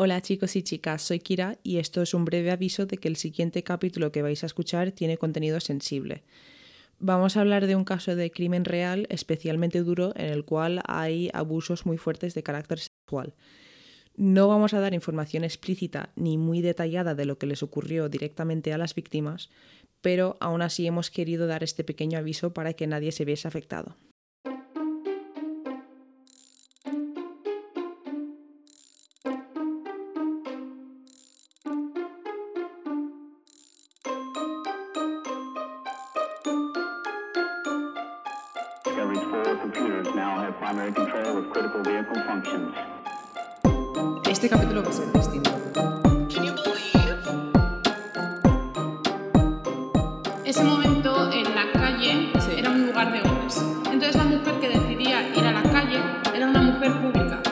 Hola chicos y chicas, soy Kira y esto es un breve aviso de que el siguiente capítulo que vais a escuchar tiene contenido sensible. Vamos a hablar de un caso de crimen real especialmente duro en el cual hay abusos muy fuertes de carácter sexual. No vamos a dar información explícita ni muy detallada de lo que les ocurrió directamente a las víctimas, pero aún así hemos querido dar este pequeño aviso para que nadie se viese afectado. Vehicle functions. Este capítulo va a ser distinto. Ese momento en la calle Sí. era un lugar de hombres. Entonces la mujer que decidía ir a la calle era una mujer pública.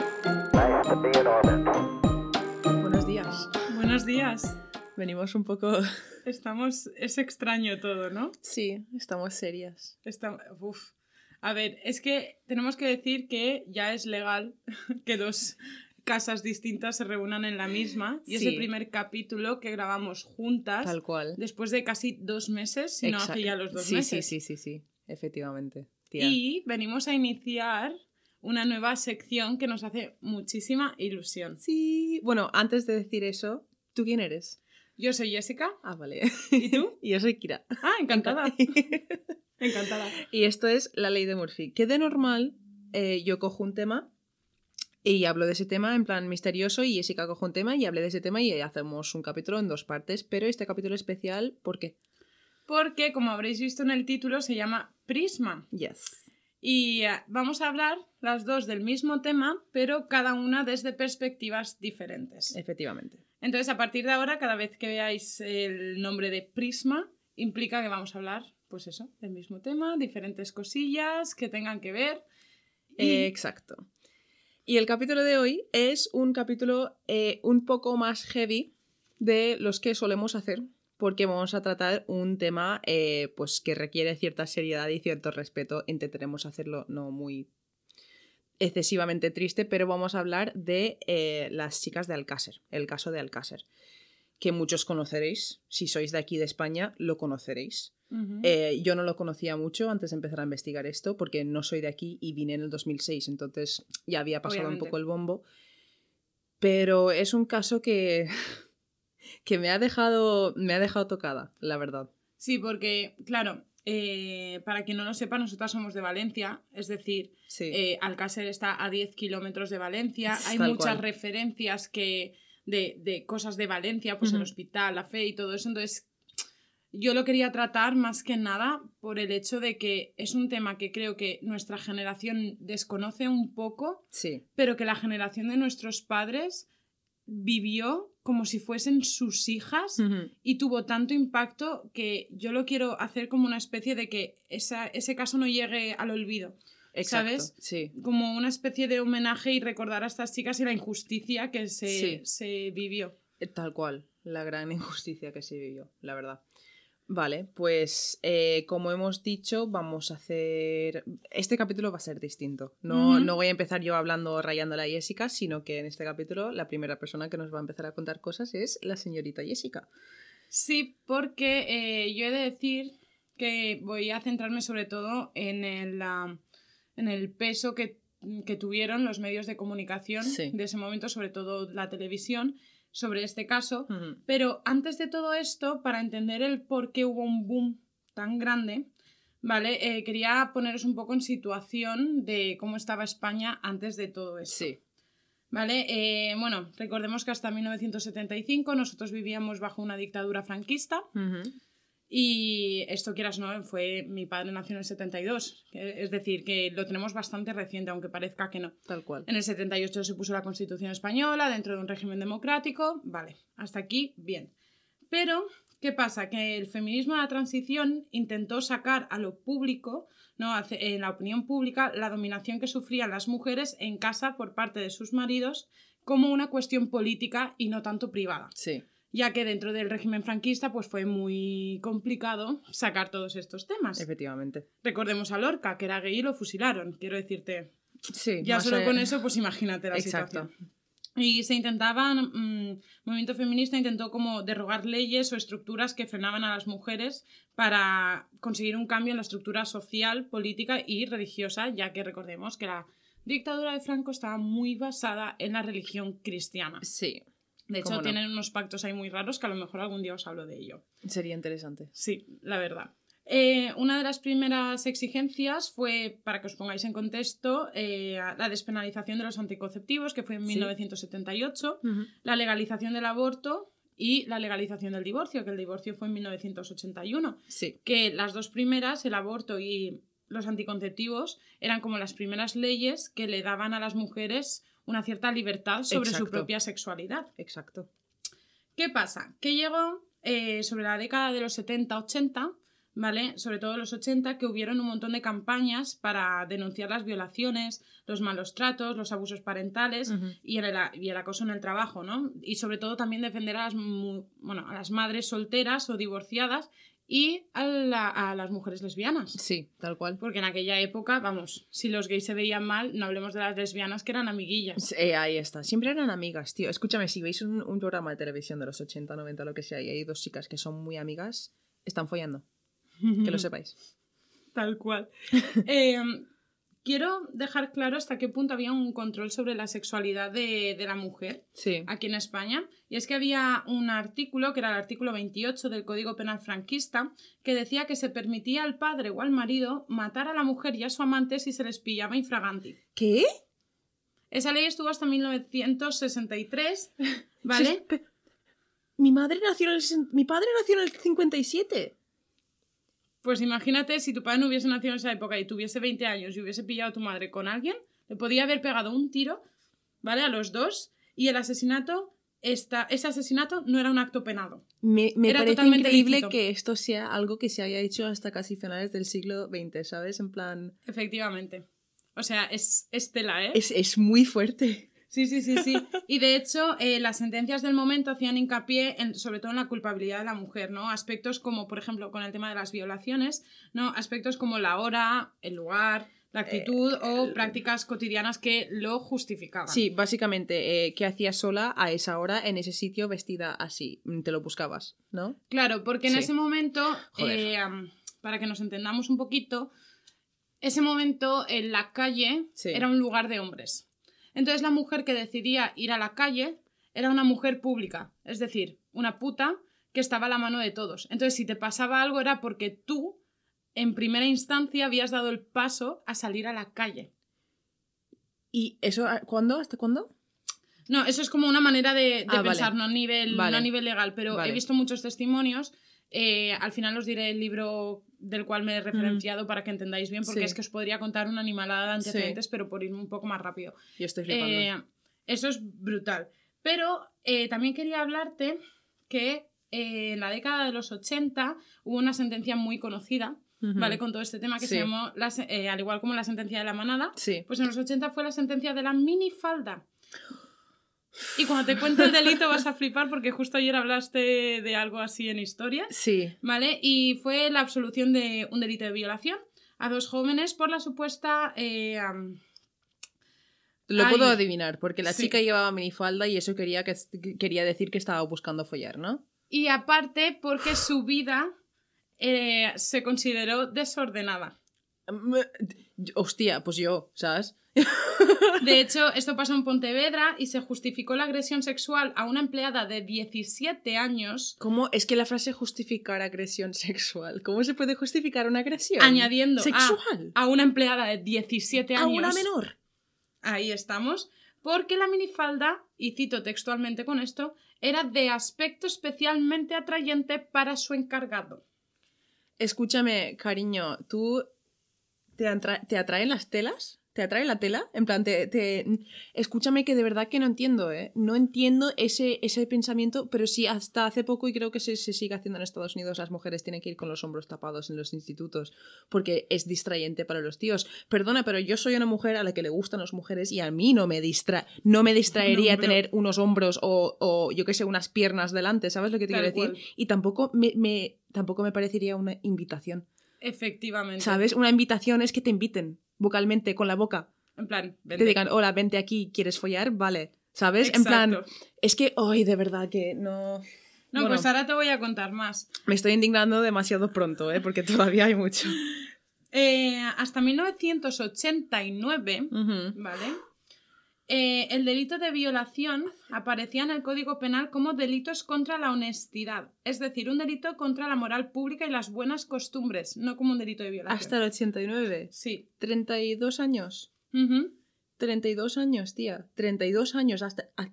Buenos días. Buenos días. Venimos un poco... Estamos... Es extraño todo, ¿no? Sí, estamos serias. Está... Uf. A ver, es que tenemos que decir que ya es legal que dos casas distintas se reúnan en la misma. Y es Sí. el primer capítulo que grabamos juntas Tal cual. después de casi dos meses, si no hace ya los dos sí, meses. Sí, sí, sí, sí, efectivamente. Tía. Y venimos a iniciar una nueva sección que nos hace muchísima ilusión. Sí. Bueno, antes de decir eso, ¿tú quién eres? Yo soy Jessica. Ah, vale. ¿Y tú? y yo soy Kira. Ah, encantada. encantada. y esto es la ley de Murphy. Que de normal eh, yo cojo un tema y hablo de ese tema en plan misterioso y Jessica coge un tema y hable de ese tema y hacemos un capítulo en dos partes. Pero este capítulo especial, ¿por qué? Porque, como habréis visto en el título, se llama Prisma. Yes. Y eh, vamos a hablar las dos del mismo tema, pero cada una desde perspectivas diferentes. Efectivamente. Entonces, a partir de ahora, cada vez que veáis el nombre de Prisma, implica que vamos a hablar, pues eso, del mismo tema, diferentes cosillas que tengan que ver. Y- Eh, Exacto. Y el capítulo de hoy es un capítulo eh, un poco más heavy de los que solemos hacer, porque vamos a tratar un tema eh, pues que requiere cierta seriedad y cierto respeto. Intentaremos hacerlo no muy excesivamente triste, pero vamos a hablar de las chicas de Alcácer, el caso de Alcácer, que muchos conoceréis. Si sois de aquí de España, lo conoceréis. Eh, yo no lo conocía mucho antes de empezar a investigar esto, porque no soy de aquí y vine en el 2006, entonces ya había pasado Obviamente. un poco el bombo. Pero es un caso que, que me, ha dejado, me ha dejado tocada, la verdad. Sí, porque, claro, eh, para quien no lo sepa, nosotras somos de Valencia, es decir, Sí. eh, Alcácer está a 10 kilómetros de Valencia, hay Tal muchas cual. referencias que de, de cosas de Valencia, pues el hospital, la fe y todo eso, entonces yo lo quería tratar más que nada por el hecho de que es un tema que creo que nuestra generación desconoce un poco, sí, pero que la generación de nuestros padres vivió como si fuesen sus hijas y tuvo tanto impacto que yo lo quiero hacer como una especie de que esa- ese caso no llegue al olvido. Exacto, ¿Sabes? Sí. Como una especie de homenaje y recordar a estas chicas y la injusticia que se, Sí. se vivió. Eh, Tal cual, la gran injusticia que se vivió, la verdad. Vale, pues eh, como hemos dicho, vamos a hacer... Este capítulo va a ser distinto. No, no voy a empezar yo hablando rayándola a Jessica, sino que en este capítulo la primera persona que nos va a empezar a contar cosas es la señorita Jessica. Sí, porque eh, yo he de decir que voy a centrarme sobre todo en el, ah, en el peso que, que tuvieron los medios de comunicación Sí. de ese momento, sobre todo la televisión, sobre este caso. Pero antes de todo esto, para entender el por qué hubo un boom tan grande, ¿vale? Eh, quería poneros un poco en situación de cómo estaba España antes de todo esto. Sí, ¿Vale? Eh, bueno, recordemos que hasta 1975 nosotros vivíamos bajo una dictadura franquista. Y esto quieras no, fue mi padre nació en el 72, que- es decir, que lo tenemos bastante reciente, aunque parezca que no. tal cual. En el 78 se puso la Constitución española dentro de un régimen democrático. Vale, hasta aquí bien. Pero, ¿qué pasa? Que el feminismo de la transición intentó sacar a lo público, ¿no? En la opinión pública, la dominación que sufrían las mujeres en casa por parte de sus maridos como una cuestión política y no tanto privada. Sí, Ya que dentro del régimen franquista pues fue muy complicado sacar todos estos temas. efectivamente. Recordemos a Lorca, que era gay y lo fusilaron. Quiero decirte, Sí, ya solo con eso, pues imagínate la Exacto. situación. Y se intentaban, mm, el movimiento feminista intentó como derrogar leyes o estructuras que frenaban a las mujeres para conseguir un cambio en la estructura social, política y religiosa, ya que recordemos que la dictadura de Franco estaba muy basada en la religión cristiana. Sí, De hecho, tienen unos pactos ahí muy raros que a lo mejor algún día os hablo de ello. sería interesante. Sí, la verdad. Eh, una de las primeras exigencias fue, para que os pongáis en contexto, eh, la despenalización de los anticonceptivos, que fue en Sí. 1978, la legalización del aborto y la legalización del divorcio, que el divorcio fue en 1981. Sí, Que las dos primeras, el aborto y los anticonceptivos, eran como las primeras leyes que le daban a las mujeres una cierta libertad sobre su propia sexualidad. exacto. ¿Qué pasa? Que llegó eh, sobre la década de los 70-80, ¿vale? Sobre todo los 80, que hubieron un montón de campañas para denunciar las violaciones, los malos tratos, los abusos parentales y, el, y el acoso en el trabajo, ¿no? Y sobre todo también defender a las, bueno, a las madres solteras o divorciadas y a, la- a las mujeres lesbianas. Sí, tal cual. Porque en aquella época, vamos, si los gays se veían mal, no hablemos de las lesbianas que eran amiguillas. Eh, ahí está. Siempre eran amigas, tío. Escúchame, si veis un, un programa de televisión de los 80, 90, lo que sea, y hay dos chicas que son muy amigas, están follando. Que lo sepáis. Tal cual. Eh, quiero dejar claro hasta qué punto había un control sobre la sexualidad de, de la mujer Sí. aquí en España. Y es que había un artículo, que era el artículo 28 del Código Penal franquista, que decía que se permitía al padre o al marido matar a la mujer y a su amante si se les pillaba infraganti. ¿Qué? Esa ley estuvo hasta 1963, ¿vale? Mi madre nació en el... Mi padre nació en el 57. Pues imagínate si tu padre no hubiese nacido en esa época y tuviese 20 años y hubiese pillado a tu madre con alguien, le podía haber pegado un tiro, ¿vale? A los dos y el asesinato, esta, ese asesinato no era un acto penado. Me, me Era parece totalmente increíble lícito. que esto sea algo que se haya hecho hasta casi finales del siglo XX, ¿sabes? En plan... Efectivamente. O sea, es, es tela, ¿eh? Es, es muy fuerte. Sí, sí, sí, sí. Y de hecho, eh, las sentencias del momento hacían hincapié en, sobre todo en la culpabilidad de la mujer, ¿no? Aspectos como, por ejemplo, con el tema de las violaciones, ¿no? Aspectos como la hora, el lugar, la actitud o el- prácticas cotidianas que lo justificaban. Sí, básicamente, eh, ¿qué hacías sola a esa hora en ese sitio vestida así? Mm, Te lo buscabas, ¿no? Claro, porque en Sí. ese momento, eh, para que nos entendamos un poquito, ese momento en la calle Sí. era un lugar de hombres. Entonces la mujer que decidía ir a la calle era una mujer pública, es decir, una puta que estaba a la mano de todos. Entonces si te pasaba algo era porque tú, en primera instancia, habías dado el paso a salir a la calle. ¿Y eso ah, cuándo? ¿Hasta cuándo? No, eso es como una manera de, de Ah, vale. pensar, no, a nivel, Vale. no a nivel legal, pero Vale. he visto muchos testimonios. Eh, al final os diré el libro del cual me he referenciado para que entendáis bien, porque Sí. es que os podría contar una animalada de antecedentes, pero por ir un poco más rápido. Yo estoy flipando. Eh, eso es brutal. Pero eh, también quería hablarte que en la década de los 80 hubo una sentencia muy conocida. ¿vale? Con todo este tema que se llamó, la al igual como la sentencia de la manada, Sí. pues en los 80 fue la sentencia de la minifalda. Y cuando te cuento el delito vas a flipar porque justo ayer hablaste de algo así en historia, Sí. ¿vale? Y fue la absolución de un delito de violación a dos jóvenes por la supuesta... eh, Lo Ay. puedo adivinar, porque la Sí. chica llevaba minifalda y eso quería, que, quería decir que estaba buscando follar, ¿no? y aparte porque su vida eh, se consideró desordenada. Hostia, pues yo, ¿sabes? De hecho, esto pasó en Pontevedra y se justificó la agresión sexual a una empleada de 17 años ¿Cómo? Es que la frase justificar agresión sexual. ¿Cómo se puede justificar una agresión? añadiendo a, Sexual. a una empleada de 17 A años. una menor. Ahí estamos. Porque la minifalda, y cito textualmente con esto, era de aspecto especialmente atrayente para su encargado. Escúchame, cariño, ¿tú te, atra- te atraen las telas? ¿Te atrae la tela? En plan, te, te- Escúchame que de verdad que no entiendo, ¿eh? No entiendo ese, ese pensamiento, pero sí, hasta hace poco, y creo que se, se sigue haciendo en Estados Unidos, las mujeres tienen que ir con los hombros tapados en los institutos, porque es distrayente para los tíos. Perdona, pero yo soy una mujer a la que le gustan las mujeres y a mí no me distra no me distraería No, pero- tener unos hombros o, o, yo qué sé, unas piernas delante, ¿sabes lo que te Tal quiero decir? cual. Y tampoco me, me- tampoco me parecería una invitación. Efectivamente. ¿Sabes? Una invitación es que te inviten vocalmente, con la boca. En plan, Te vente. digan, hola, vente aquí, ¿quieres follar? Vale. ¿Sabes? En plan, es que, ay, de verdad que no... No, Bueno. pues ahora te voy a contar más. Me estoy indignando demasiado pronto, ¿eh? Porque todavía hay mucho. Eh, hasta 1989, Ujú. ¿vale? Eh, el delito de violación aparecía en el Código Penal como delitos contra la honestidad, es decir, un delito contra la moral pública y las buenas costumbres, no como un delito de violación. Hasta el 89. Sí. 32 años. Ujú. 32 años, tía. 32 años. Hasta... a-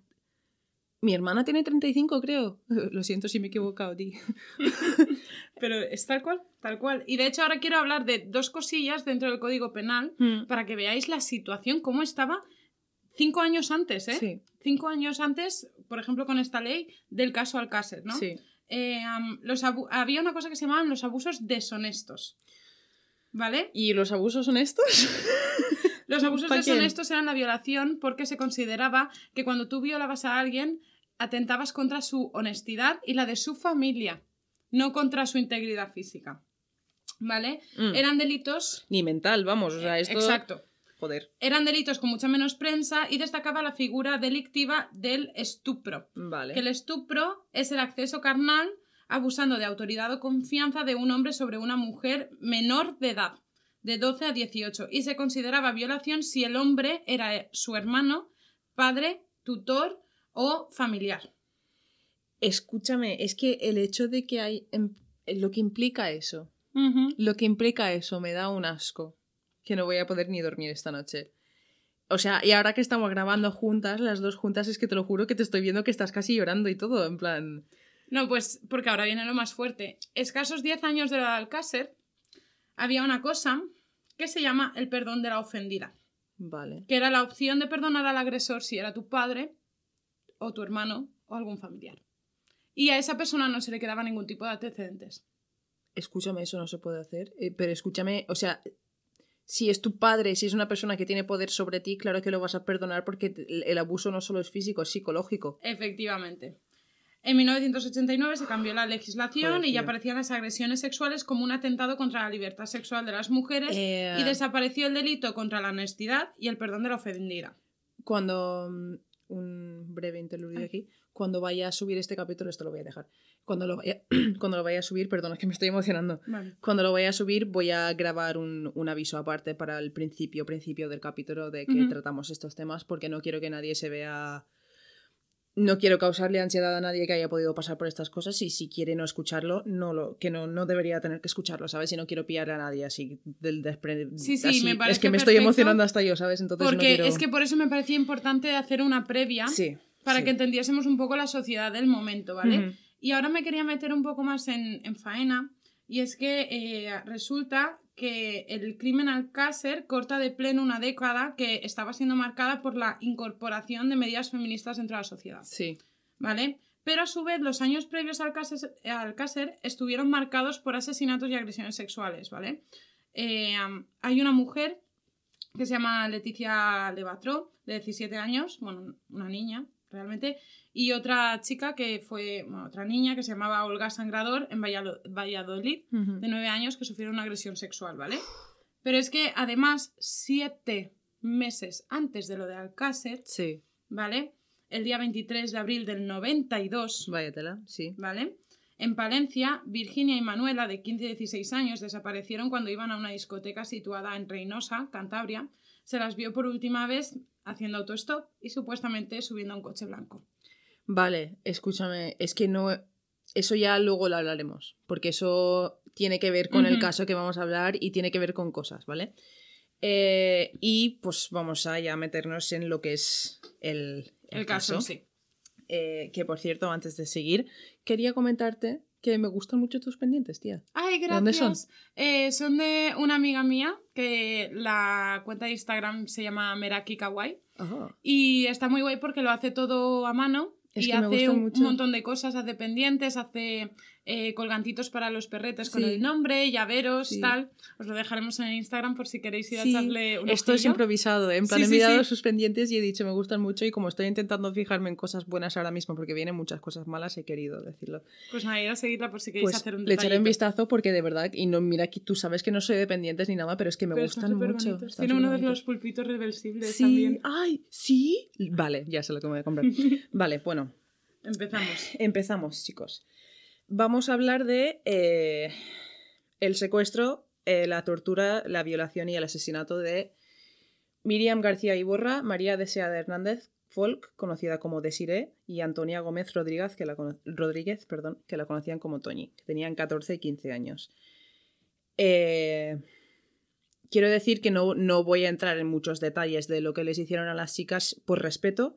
Mi hermana tiene 35, creo. Lo siento si me he equivocado, tío. Pero es tal cual, tal cual. Y de hecho ahora quiero hablar de dos cosillas dentro del Código Penal para que veáis la situación, cómo estaba cinco años antes, ¿eh? Sí, Cinco años antes, por ejemplo, con esta ley del caso Alcácer, ¿no? sí. Eh, los había una cosa que se llamaban los abusos deshonestos. ¿Vale? ¿Y los abusos son estos? Los abusos deshonestos eran la violación porque se consideraba que cuando tú violabas a alguien atentabas contra su honestidad y la de su familia, no contra su integridad física. ¿Vale? Mm. Eran delitos. Ni mental, vamos. O sea, esto... Exacto. Joder. Eran delitos con mucha menos prensa y destacaba la figura delictiva del estupro. Vale. Que el estupro es el acceso carnal abusando de autoridad o confianza de un hombre sobre una mujer menor de edad, de 12 a 18, y se consideraba violación si el hombre era su hermano, padre, tutor o familiar. Escúchame, es que el hecho de que hay... em- Lo que implica eso. Lo que implica eso me da un asco. Que no voy a poder ni dormir esta noche. O sea, y ahora que estamos grabando juntas, las dos juntas, es que te lo juro que te estoy viendo que estás casi llorando y todo, en plan... No, pues porque ahora viene lo más fuerte. Escasos 10 años de la Alcácer, había una cosa que se llama el perdón de la ofendida. Vale. que era la opción de perdonar al agresor si era tu padre o tu hermano o algún familiar. Y a esa persona no se le quedaba ningún tipo de antecedentes. Escúchame, eso no se puede hacer. eh, pero escúchame, o sea, si es tu padre, si es una persona que tiene poder sobre ti, claro que lo vas a perdonar porque el abuso no solo es físico, es psicológico. Efectivamente. En 1989 se cambió la legislación Joder, y ya aparecían las agresiones sexuales como un atentado contra la libertad sexual de las mujeres Eh, y desapareció el delito contra la honestidad y el perdón de la ofendida. Cuando. mm, Un breve interludio aquí. Cuando vaya a subir este capítulo, esto lo voy a dejar. Cuando lo vaya, cuando lo vaya a subir, perdón, es que me estoy emocionando. Vale. Cuando lo vaya a subir, voy a grabar un, un aviso aparte para el principio, principio del capítulo de que Ujú. tratamos estos temas, porque no quiero que nadie se vea. No quiero causarle ansiedad a nadie que haya podido pasar por estas cosas y si quiere no escucharlo, no lo, que no, no debería tener que escucharlo, ¿sabes? Y no quiero pillarle a nadie así del despre... Sí, sí, así. me Es parece que me estoy emocionando hasta yo, ¿sabes? Entonces Porque no quiero... es que por eso me parecía importante hacer una previa Sí. Para sí. que entendiésemos un poco la sociedad del momento, ¿vale? Y ahora me quería meter un poco más en, en faena, y es que eh, resulta que el crimen Alcácer corta de pleno una década que estaba siendo marcada por la incorporación de medidas feministas dentro de la sociedad, Sí. ¿vale? Pero a su vez los años previos al Alcácer, Alcácer estuvieron marcados por asesinatos y agresiones sexuales, ¿vale? Eh, hay una mujer que se llama Leticia Levatró, de 17 años, bueno, una niña realmente, y otra chica que fue, bueno, otra niña que se llamaba Olga Sangrador en Vallado- Valladolid, de 9 años, que sufrieron una agresión sexual, ¿vale? Pero es que además, siete meses antes de lo de Alcácer, Sí. ¿vale? El día 23 de abril del 92, Váyatela, sí. ¿vale? En Palencia, Virginia y Manuela, de 15 y 16 años, desaparecieron cuando iban a una discoteca situada en Reynosa, Cantabria. Se las vio por última vez haciendo autostop y supuestamente subiendo a un coche blanco. Vale, escúchame, es que no... Eso ya luego lo hablaremos, porque eso tiene que ver con el caso que vamos a hablar y tiene que ver con cosas, ¿vale? Eh, y pues vamos a ya meternos en lo que es el, El, caso, sí. Eh, que por cierto, antes de seguir, quería comentarte que me gustan mucho tus pendientes, tía. Ay, gracias. dónde son? Eh, son de una amiga mía que la cuenta de Instagram se llama Meraki Kawaii. Y está muy guay porque lo hace todo a mano Es y hace gustan un, mucho. un montón de cosas, hace pendientes, hace eh, colgantitos para los perretes con Sí. el nombre, llaveros, Sí. tal. Os lo dejaremos en Instagram por si queréis ir a echarle un Esto es improvisado, ¿eh? en plan he mirado sus pendientes y he dicho me gustan mucho y como estoy intentando fijarme en cosas buenas ahora mismo porque vienen muchas cosas malas, he querido decirlo. Pues nada, ir a seguirla por si queréis Pues hacer un le echaré un vistazo porque de verdad, y no mira que tú sabes que no soy de pendientes ni nada, pero es que me Pero gustan mucho. Tiene uno de los pulpitos reversibles Sí, también. ay, sí. Vale, ya sé lo que me voy a comprar. vale, bueno, Empezamos. empezamos, chicos. Vamos a hablar de eh, el secuestro, eh, la tortura, la violación y el asesinato de Miriam García Iborra, María Deseada Hernández Folk, conocida como Desiree, y Antonia Gómez Rodríguez, que la, Rodríguez, perdón, que la conocían como Toñi, que tenían 14 y 15 años. Eh, quiero decir que no, no voy a entrar en muchos detalles de lo que les hicieron a las chicas por respeto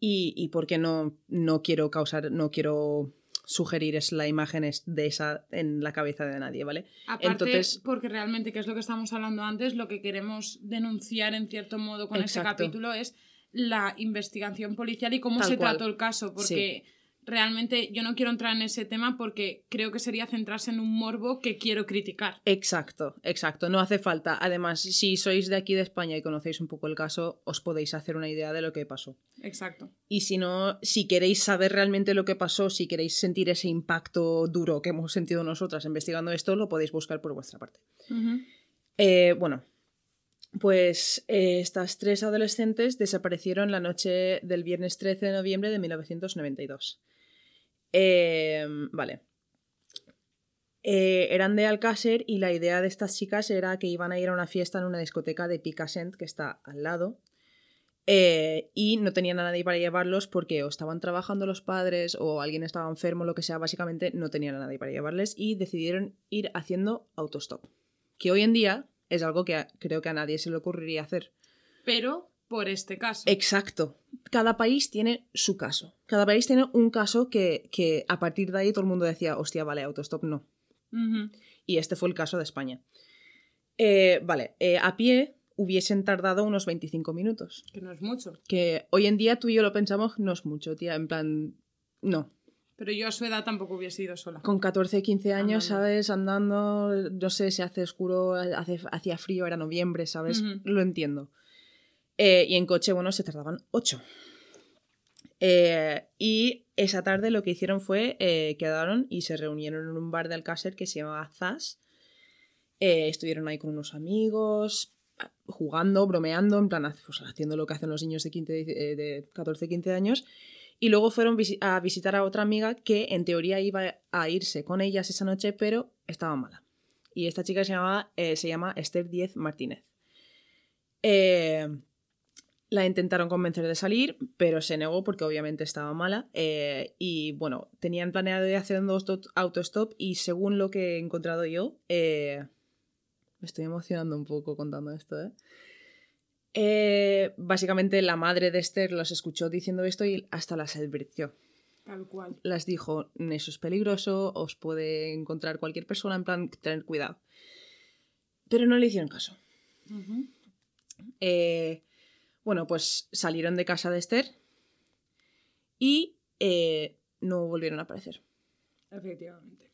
y, y porque no, no quiero causar, no quiero sugerir es la imagen es de esa en la cabeza de nadie, ¿vale? Aparte, Entonces- porque realmente, que es lo que estábamos hablando antes, lo que queremos denunciar en cierto modo con este Exacto. capítulo es la investigación policial y cómo Tal se cual. trató el caso, porque realmente yo no quiero entrar en ese tema porque creo que sería centrarse en un morbo que quiero criticar. Exacto, exacto, no hace falta. Además, si sois de aquí de España y conocéis un poco el caso, os podéis hacer una idea de lo que pasó. Exacto. Y si no, si queréis saber realmente lo que pasó, si queréis sentir ese impacto duro que hemos sentido nosotras investigando esto, lo podéis buscar por vuestra parte. Eh, bueno, pues eh, estas tres adolescentes desaparecieron la noche del viernes 13 de noviembre de 1992. Eh, vale. Eh, eran de Alcácer y la idea de estas chicas era que iban a ir a una fiesta en una discoteca de Picassent que está al lado. Eh, y no tenían a nadie para llevarlos porque o estaban trabajando los padres o alguien estaba enfermo, lo que sea, básicamente no tenían a nadie para llevarles y decidieron ir haciendo autostop. Que hoy en día es algo que creo que a nadie se le ocurriría hacer. Pero por este caso. Exacto. Cada país tiene su caso. Cada país tiene un caso que, que a partir de ahí todo el mundo decía, hostia, vale, autostop no. Y este fue el caso de España. Eh, vale, eh, a pie hubiesen tardado unos 25 minutos. Que no es mucho. Que hoy en día tú y yo lo pensamos, no es mucho, tía. En plan, no. Pero yo a su edad tampoco hubiese ido sola. Con 14, 15 años, Andando. ¿sabes? Andando, no sé, se hace oscuro, hace, hacía frío, era noviembre, ¿sabes? Lo entiendo. Eh, y en coche, bueno, se tardaban 8. y esa tarde lo que hicieron fue, eh, quedaron y se reunieron en un bar de Alcácer que se llamaba Zas. Eh, estuvieron ahí con unos amigos, jugando, bromeando, en plan, pues, haciendo lo que hacen los niños de, 15, eh, de 14, 15 años. Y luego fueron a visitar a otra amiga que en teoría iba a irse con ellas esa noche, pero estaba mala. Y esta chica se, llamaba, eh, se llama Esther Diez Martínez. Eh, la intentaron convencer de salir, pero se negó porque obviamente estaba mala. eh, y bueno, tenían planeado un auto- autostop y según lo que he encontrado yo, eh, me estoy emocionando un poco contando esto, ¿eh? Eh, básicamente la madre de Esther los escuchó diciendo esto y hasta las advirtió. Tal cual. Las dijo, eso es peligroso, os puede encontrar cualquier persona, en plan, tener cuidado. Pero no le hicieron caso. Eh, bueno, pues salieron de casa de Esther y eh, no volvieron a aparecer. Efectivamente.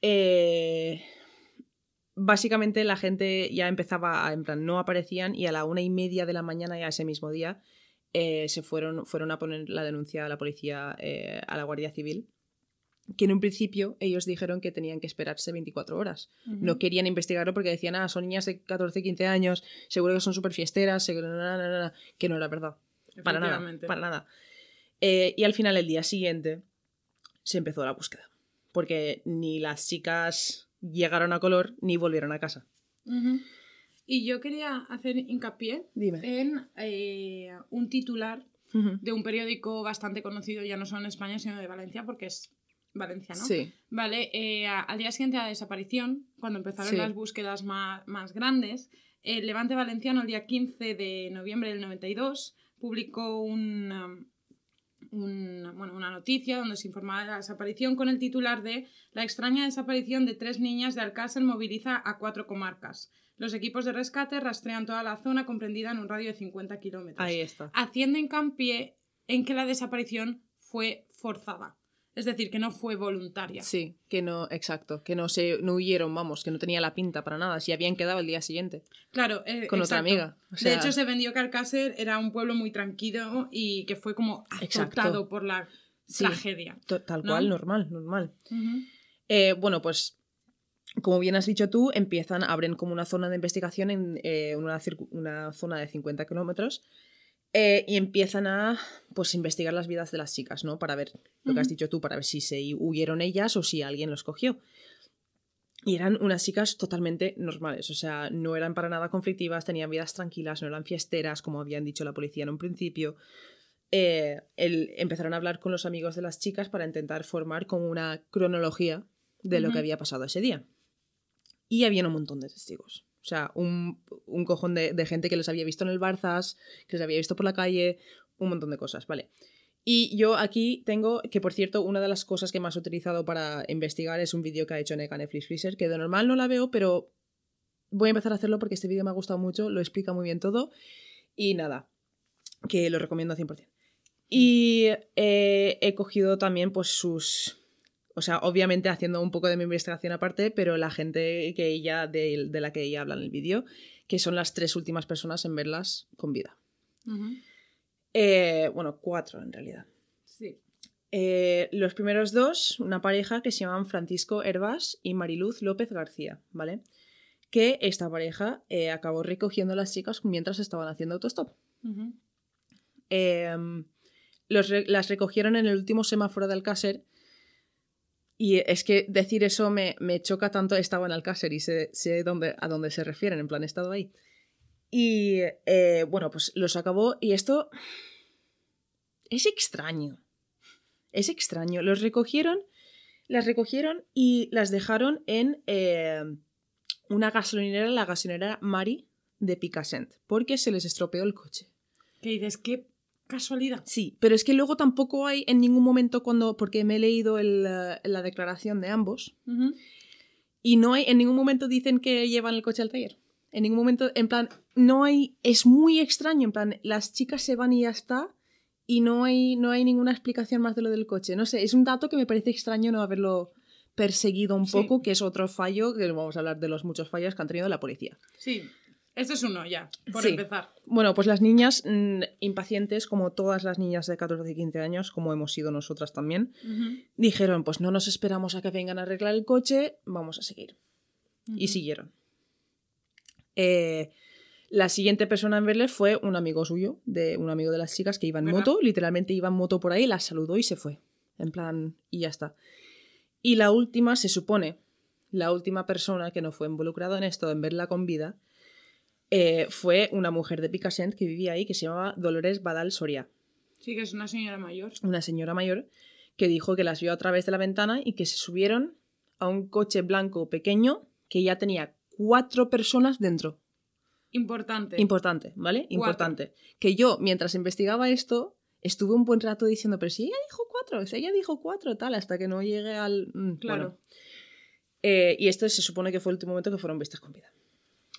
Eh, básicamente la gente ya empezaba a, en plan, no aparecían y a la una y media de la mañana ya ese mismo día eh, se fueron, fueron a poner la denuncia a la policía, a la Guardia Civil, que en un principio ellos dijeron que tenían que esperarse 24 horas. No querían investigarlo porque decían, ah, son niñas de 14, 15 años, seguro que son súper fiesteras, seguro na, na, na, na", que no era verdad. Para nada, para nada. Eh, y al final, el día siguiente, se empezó la búsqueda. Porque ni las chicas llegaron a color ni volvieron a casa. Y yo quería hacer hincapié Dime. en eh, un titular de un periódico bastante conocido, ya no solo en España, sino de Valencia, porque es valenciano. Sí. Vale, eh, al día siguiente a la desaparición, cuando empezaron Sí. las búsquedas más, más grandes, el Levante Valenciano, el día 15 de noviembre del 92, publicó un, um, un- bueno, una noticia donde se informaba de la desaparición con el titular de La extraña desaparición de tres niñas de Alcácer moviliza a cuatro comarcas. Los equipos de rescate rastrean toda la zona comprendida en un radio de 50 kilómetros Ahí está. haciendo hincapié en que la desaparición fue forzada. Es decir, que no fue voluntaria. Sí, que no, exacto, que no se no huyeron, vamos, que no tenía la pinta para nada, si habían quedado el día siguiente Claro, eh, con otra amiga. O de hecho, se vendió que Alcácer era un pueblo muy tranquilo y que fue como azotado por la Sí. tragedia. tal ¿no? cual, normal, normal. Eh, bueno, pues como bien has dicho tú, empiezan, abren como una zona de investigación en eh, una zona de 50 kilómetros eh, y empiezan a pues investigar las vidas de las chicas, ¿no? Para ver lo que has dicho tú, para ver si se huyeron ellas o si alguien los cogió. Y eran unas chicas totalmente normales, o sea, no eran para nada conflictivas, tenían vidas tranquilas, no eran fiesteras, como habían dicho la policía en un principio. Eh, el- empezaron a hablar con los amigos de las chicas para intentar formar como una cronología de lo que había pasado ese día. Y había un montón de testigos. O sea, un, un cojón de, gente que los había visto en el Barzas, que los había visto por la calle, un montón de cosas, ¿vale? Y yo aquí tengo, que por cierto, una de las cosas que más he utilizado para investigar es un vídeo que ha hecho Neka Netflix Freezer, que de normal no la veo, pero voy a empezar a hacerlo porque este vídeo me ha gustado mucho, lo explica muy bien todo. Y nada, que lo recomiendo 100%. Y eh, he cogido también pues sus... O sea, obviamente haciendo un poco de mi investigación aparte, pero la gente que ella, de, de la que ella habla en el vídeo, que son las tres últimas personas en verlas con vida. Eh, bueno, cuatro en realidad. Sí. Eh, los primeros dos, una pareja que se llaman Francisco Herbás y Mariluz López García, ¿vale? Que esta pareja eh, acabó recogiendo a las chicas mientras estaban haciendo autostop. Los re- las recogieron en el último semáforo de Alcácer. Y es que decir eso me, me choca tanto. Estaba en Alcácer y sé, sé dónde, a dónde se refieren, en plan, he estado ahí. Y eh, bueno, pues los acabó. Y esto es extraño. Es extraño. Los recogieron, las recogieron y las dejaron en eh, una gasolinera, la gasolinera Mari de Picassent, porque se les estropeó el coche. Que dices, qué casualidad. Sí, pero es que luego tampoco hay en ningún momento cuando, porque me he leído el, eh, la declaración de ambos, y no hay, en ningún momento dicen que llevan el coche al taller. En ningún momento, en plan, no hay, es muy extraño, en plan, las chicas se van y ya está, y no hay, no hay ninguna explicación más de lo del coche. No sé, es un dato que me parece extraño no haberlo perseguido un Sí. poco, que es otro fallo, que vamos a hablar de los muchos fallos que han tenido la policía. Sí. Este es uno ya, por Sí. empezar. Bueno, pues las niñas mm, impacientes, como todas las niñas de 14 y 15 años, como hemos sido nosotras también, dijeron, pues no nos esperamos a que vengan a arreglar el coche, vamos a seguir. Y siguieron. Eh, la siguiente persona en verle fue un amigo suyo, de un amigo de las chicas que iba en ¿Verdad? moto, literalmente iba en moto por ahí, las saludó y se fue. En plan, y ya está. Y la última, se supone, la última persona que no fue involucrada en esto, en verla con vida, eh, fue una mujer de Picassent que vivía ahí, que se llamaba Dolores Badal Soria, Sí, que es una señora mayor. una señora mayor, que dijo que las vio a través de la ventana y que se subieron a un coche blanco pequeño que ya tenía cuatro personas dentro. Importante. Importante, ¿vale? Importante. Que yo, mientras investigaba esto, estuve un buen rato diciendo, pero si ella dijo cuatro, si ella dijo cuatro, tal, hasta que no llegué al... mm, Claro. bueno. Eh, y este se supone que fue el último momento que fueron vistas con vida.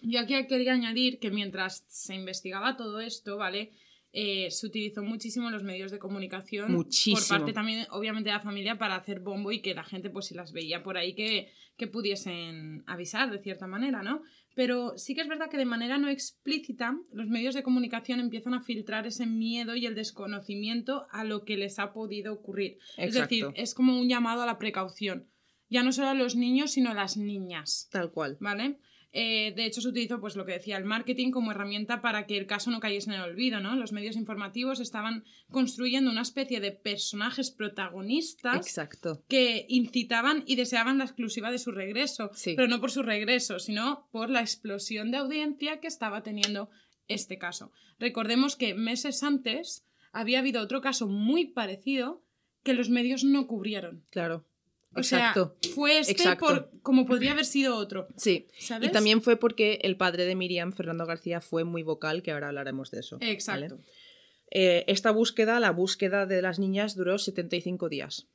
Yo aquí quería añadir que mientras se investigaba todo esto, ¿vale? Eh, se utilizó muchísimo los medios de comunicación Muchísimo. por parte también, obviamente, de la familia para hacer bombo y que la gente, pues si las veía por ahí, que, que pudiesen avisar de cierta manera, ¿no? Pero sí que es verdad que de manera no explícita los medios de comunicación empiezan a filtrar ese miedo y el desconocimiento a lo que les ha podido ocurrir. Es decir, Exacto. es como un llamado a la precaución. Ya no solo a los niños, sino a las niñas. Tal cual. ¿vale? Eh, de hecho, se utilizó, pues lo que decía, el marketing como herramienta para que el caso no cayese en el olvido, ¿no? Los medios informativos estaban construyendo una especie de personajes protagonistas Exacto. que incitaban y deseaban la exclusiva de su regreso, Sí. pero no por su regreso, sino por la explosión de audiencia que estaba teniendo este caso. Recordemos que meses antes había habido otro caso muy parecido que los medios no cubrieron. Claro. O Exacto. sea, fue este Exacto. por, como podría haber sido otro. Sí. ¿Sabes? Y también fue porque el padre de Miriam, Fernando García, fue muy vocal, que ahora hablaremos de eso. ¿vale? Exacto. Eh, esta búsqueda, la búsqueda de las niñas, duró 75 días.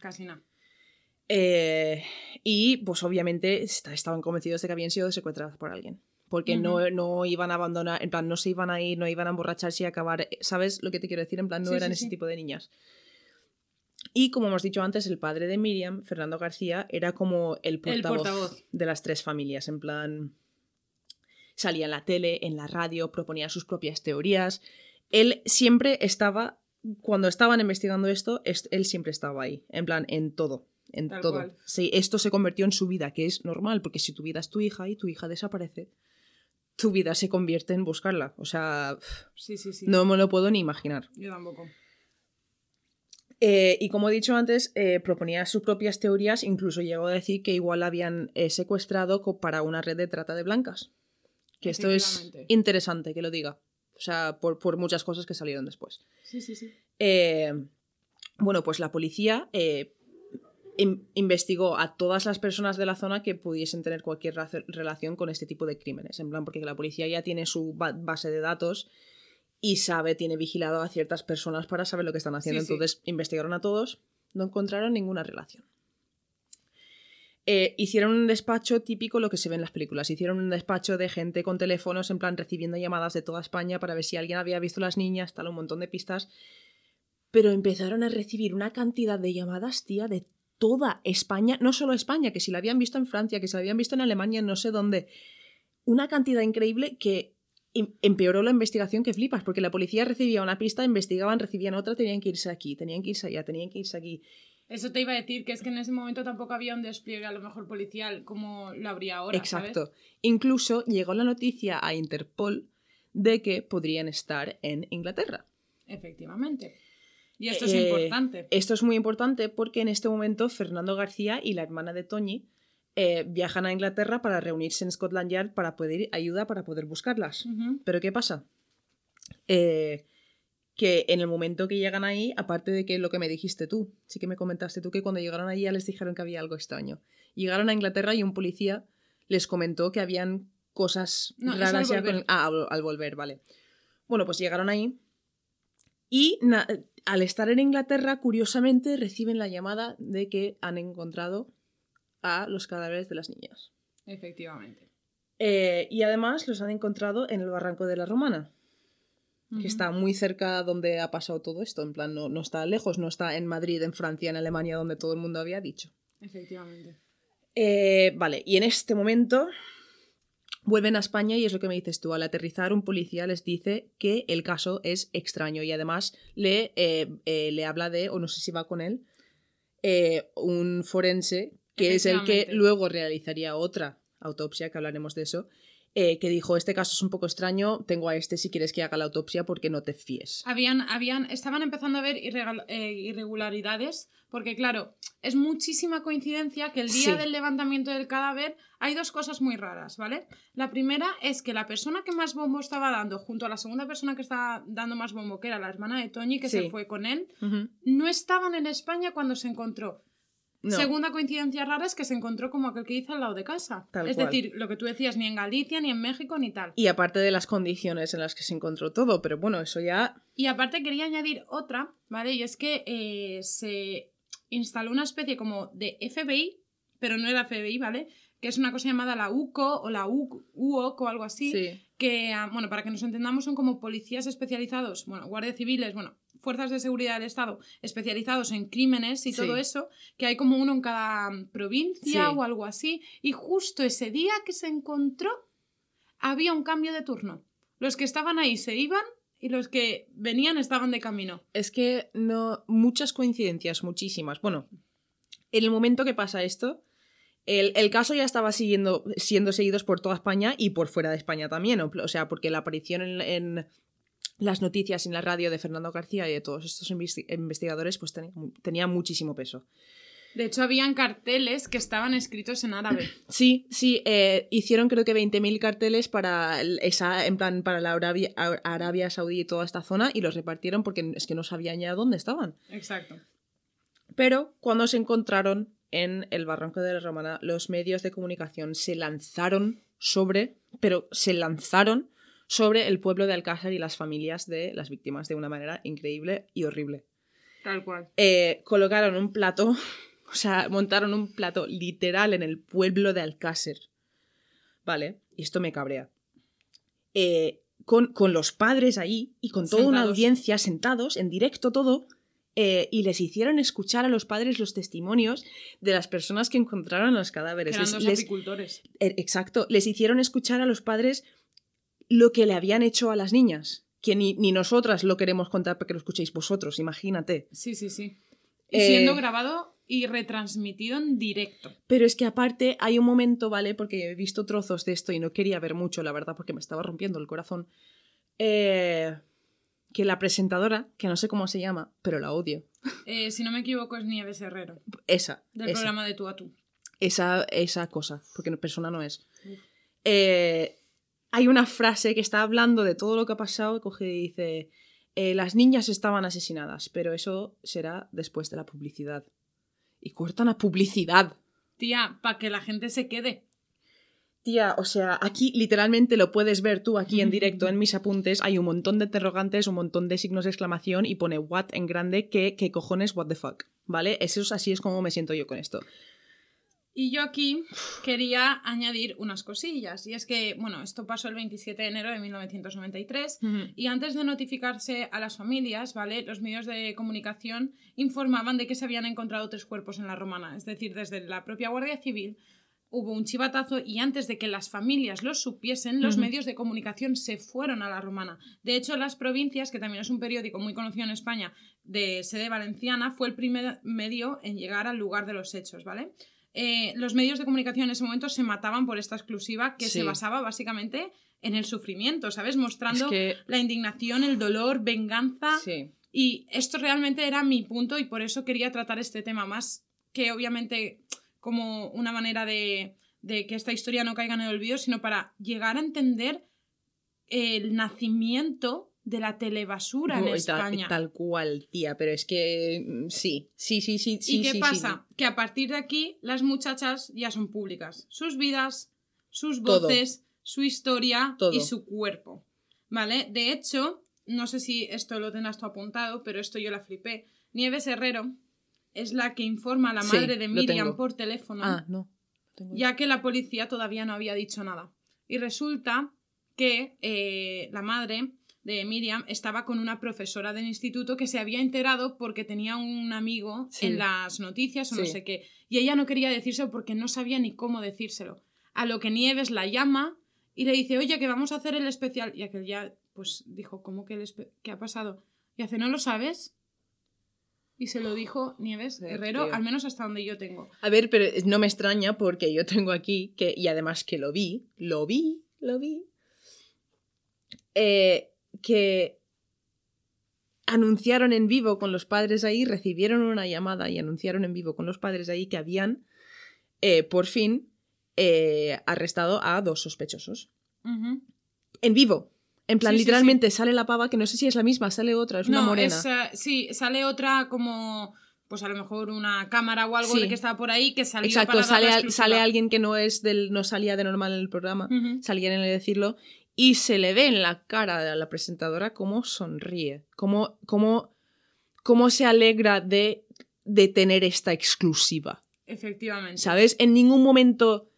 Casi nada. Eh, y pues obviamente est- estaban convencidos de que habían sido secuestradas por alguien. Porque no, no iban a abandonar, en plan, no se iban a ir, no iban a emborracharse y acabar. ¿Sabes lo que te quiero decir? En plan, no Sí, eran sí, ese sí. tipo de niñas. Y como hemos dicho antes, el padre de Miriam, Fernando García, era como el portavoz, portavoz. de las tres familias. En plan, salía en la tele, en la radio, proponía sus propias teorías. Él siempre estaba, cuando estaban investigando esto, est- él siempre estaba ahí. En plan, en todo. En Tal todo. cual. Sí, esto se convirtió en su vida, que es normal, porque si tu vida es tu hija y tu hija desaparece, tu vida se convierte en buscarla. O sea, Sí, sí, sí. no me lo puedo ni imaginar. Yo tampoco. Eh, y como he dicho antes, eh, proponía sus propias teorías, incluso llegó a decir que igual la habían eh, secuestrado para una red de trata de blancas. Que esto es interesante que lo diga. O sea, por, por muchas cosas que salieron después. Sí, sí, sí. Bueno, pues la policía in- investigó a todas las personas de la zona que pudiesen tener cualquier relación con este tipo de crímenes. En plan, porque la policía ya tiene su ba- base de datos y sabe, tiene vigilado a ciertas personas para saber lo que están haciendo. Sí, sí. Entonces investigaron a todos, no encontraron ninguna relación. Eh, hicieron un despacho típico lo que se ve en las películas. Hicieron un despacho de gente con teléfonos, en plan recibiendo llamadas de toda España para ver si alguien había visto las niñas, tal, un montón de pistas. Pero empezaron a recibir una cantidad de llamadas, tía, de toda España, no solo España, que si la habían visto en Francia, que si la habían visto en Alemania, no sé dónde. Una cantidad increíble que empeoró la investigación que flipas, porque la policía recibía una pista, investigaban, recibían otra, tenían que irse aquí, tenían que irse allá, tenían que irse aquí. Eso te iba a decir, que es que en ese momento tampoco había un despliegue a lo mejor policial como lo habría ahora. Exacto. Incluso llegó la noticia a Interpol de que podrían estar en Inglaterra. Efectivamente. Y esto es Eh, importante. Esto es muy importante porque en este momento Fernando García y la hermana de Toñi eh, viajan a Inglaterra para reunirse en Scotland Yard para pedir ayuda para poder buscarlas. Pero ¿qué pasa? Eh, que en el momento que llegan ahí, aparte de que lo que me dijiste tú, sí que me comentaste tú que cuando llegaron allí ya les dijeron que había algo extraño. Llegaron a Inglaterra y un policía les comentó que habían cosas No, raras al ya con volver. Ah, al, al volver, vale. Bueno, pues llegaron ahí y al estar en Inglaterra, curiosamente, reciben la llamada de que han encontrado a los cadáveres de las niñas. Efectivamente. Eh, y además los han encontrado en el barranco de la Romana que está muy cerca donde ha pasado todo esto. En plan, no, no está lejos, no está en Madrid, en Francia, en Alemania, donde todo el mundo había dicho. Efectivamente. Eh, vale, y en este momento vuelven a España y es lo que me dices tú. Al aterrizar, un policía les dice que el caso es extraño y además le, eh, le habla de, o no sé si va con él, un forense que es el que luego realizaría otra autopsia, que hablaremos de eso. eh, que dijo, este caso es un poco extraño, tengo a este si quieres que haga la autopsia porque no te fíes. Habían, habían, estaban empezando a ver eh, irregularidades, porque claro, es muchísima coincidencia que el día Sí. del levantamiento del cadáver hay dos cosas muy raras, ¿vale? La primera es que la persona que más bombo estaba dando, junto a la segunda persona que estaba dando más bombo, que era la hermana de Toñi, que Sí. se fue con él, no estaban en España cuando se encontró. No. Segunda coincidencia rara es que se encontró como aquel que hizo al lado de casa. Tal es cual. decir, lo que tú decías, ni en Galicia, ni en México, ni tal. Y aparte de las condiciones en las que se encontró todo, pero bueno, eso ya. Y aparte quería añadir otra, ¿vale? Y es que eh, se instaló una especie como de FBI, pero no era FBI, ¿vale? Que es una cosa llamada la UCO o la UOC o algo así, Sí. que, ah, bueno, para que nos entendamos, son como policías especializados, bueno, guardias civiles, bueno, fuerzas de seguridad del Estado especializados en crímenes y Sí. todo eso, que hay como uno en cada provincia Sí. o algo así, y justo ese día que se encontró había un cambio de turno. Los que estaban ahí se iban y los que venían estaban de camino. Es que no. Muchas coincidencias, muchísimas. Bueno, en el momento que pasa esto, el, el caso ya estaba siguiendo, siendo seguidos por toda España y por fuera de España también. O, o sea, porque la aparición en, en las noticias en la radio de Fernando García y de todos estos investi- investigadores, pues tenía, mu- tenía muchísimo peso. De hecho, habían carteles que estaban escritos en árabe. Sí, sí, eh, hicieron creo que 20.000 carteles para esa, en plan, para la Arabia, Ar- Arabia Saudí y toda esta zona y los repartieron porque es que no sabían ya dónde estaban. Exacto. Pero cuando se encontraron en el Barranco de la Romana, los medios de comunicación se lanzaron sobre, pero se lanzaron sobre el pueblo de Alcázar y las familias de las víctimas de una manera increíble y horrible. Tal cual. Eh, colocaron un plato, o sea, montaron un plato literal en el pueblo de Alcácer. ¿Vale? Y esto me cabrea. Eh, con, con los padres ahí y con toda una audiencia sentados, en directo todo, eh, y les hicieron escuchar a los padres los testimonios de las personas que encontraron los Que cadáveres. eran Les- dos les- apicultores. eh, exacto, les hicieron escuchar a los padres lo que le habían hecho a las niñas. Que ni, ni nosotras lo queremos contar para que lo escuchéis vosotros, imagínate. Sí, sí, sí. Y Eh, siendo grabado y retransmitido en directo. Pero es que aparte hay un momento, ¿vale? Porque he visto trozos de esto y no quería ver mucho, la verdad, porque me estaba rompiendo el corazón. Eh, que la presentadora, que no sé cómo se llama, pero la odio. Eh, si no me equivoco, es Nieves Herrero, Esa. del esa, programa de tú a tú. esa, esa cosa, porque persona no es. Eh, hay una frase que está hablando de todo lo que ha pasado, coge y dice, eh, las niñas estaban asesinadas, pero eso será después de la publicidad. Y cortan a publicidad. Tía, para que la gente se quede. Tía, o sea, aquí literalmente lo puedes ver tú aquí en directo en mis apuntes. Hay un montón de interrogantes, un montón de signos de exclamación y pone what en grande, que, que cojones, what the fuck. ¿Vale? Eso es así es como me siento yo con esto. Y yo aquí quería añadir unas cosillas. Y es que, bueno, esto pasó el 27 de enero de 1993. Y antes de notificarse a las familias, ¿vale? Los medios de comunicación informaban de que se habían encontrado tres cuerpos en la romana. Es decir, desde la propia Guardia Civil hubo un chivatazo y antes de que las familias lo supiesen, los medios de comunicación se fueron a la romana. De hecho, Las Provincias, que también es un periódico muy conocido en España de sede valenciana, fue el primer medio en llegar al lugar de los hechos, ¿vale? Eh, los medios de comunicación en ese momento se mataban por esta exclusiva que Sí. se basaba básicamente en el sufrimiento, ¿sabes? Mostrando Es que... la indignación, el dolor, venganza. Sí. Y esto realmente era mi punto y por eso quería tratar este tema más que obviamente como una manera de, de que esta historia no caiga en el olvido, sino para llegar a entender el nacimiento de la telebasura en y tal, España. tal cual, tía, pero es que mm, sí, sí, sí, sí. sí ¿Y qué sí, sí, pasa? Que a partir de aquí las muchachas ya son públicas. Sus vidas, sus Todo. voces, su historia Todo. y su cuerpo. ¿Vale? De hecho, no sé si esto lo tendrás tú apuntado, pero esto yo la flipé. Nieves Herrero es la que informa a la madre de Miriam por teléfono, Ah, no. Tengo- ya que la policía todavía no había dicho nada. Y resulta que eh, la madre de Miriam estaba con una profesora del instituto que se había enterado porque tenía un amigo Sí. en las noticias o no Sí. sé qué. Y ella no quería decírselo porque no sabía ni cómo decírselo. A lo que Nieves la llama y le dice, oye, que vamos a hacer el especial. Y aquel ya, pues dijo, ¿cómo que el espe- ¿Qué ha pasado? Y hace, ¿no lo sabes? Y se lo dijo Nieves Joder, Herrero, tío. al menos hasta donde yo tengo. A ver, pero no me extraña porque yo tengo aquí que, y además que lo vi, lo vi, lo vi, eh, que anunciaron en vivo con los padres ahí, recibieron una llamada y anunciaron en vivo con los padres ahí que habían, eh, por fin, eh, arrestado a dos sospechosos. En vivo. En plan, Sí, sí, literalmente sale la pava, que no sé si es la misma, sale otra, es una no, morena. es, eh, sí, sale otra como, pues a lo mejor una cámara o algo Sí. de que estaba por ahí que salió Exacto, para sale, sale alguien que no es del, no salía de normal en el programa. Ujú. salía en el decirlo, y se le ve en la cara de la presentadora cómo sonríe, cómo, cómo, cómo se alegra de, de tener esta exclusiva. Efectivamente. ¿Sabes? En ningún momento.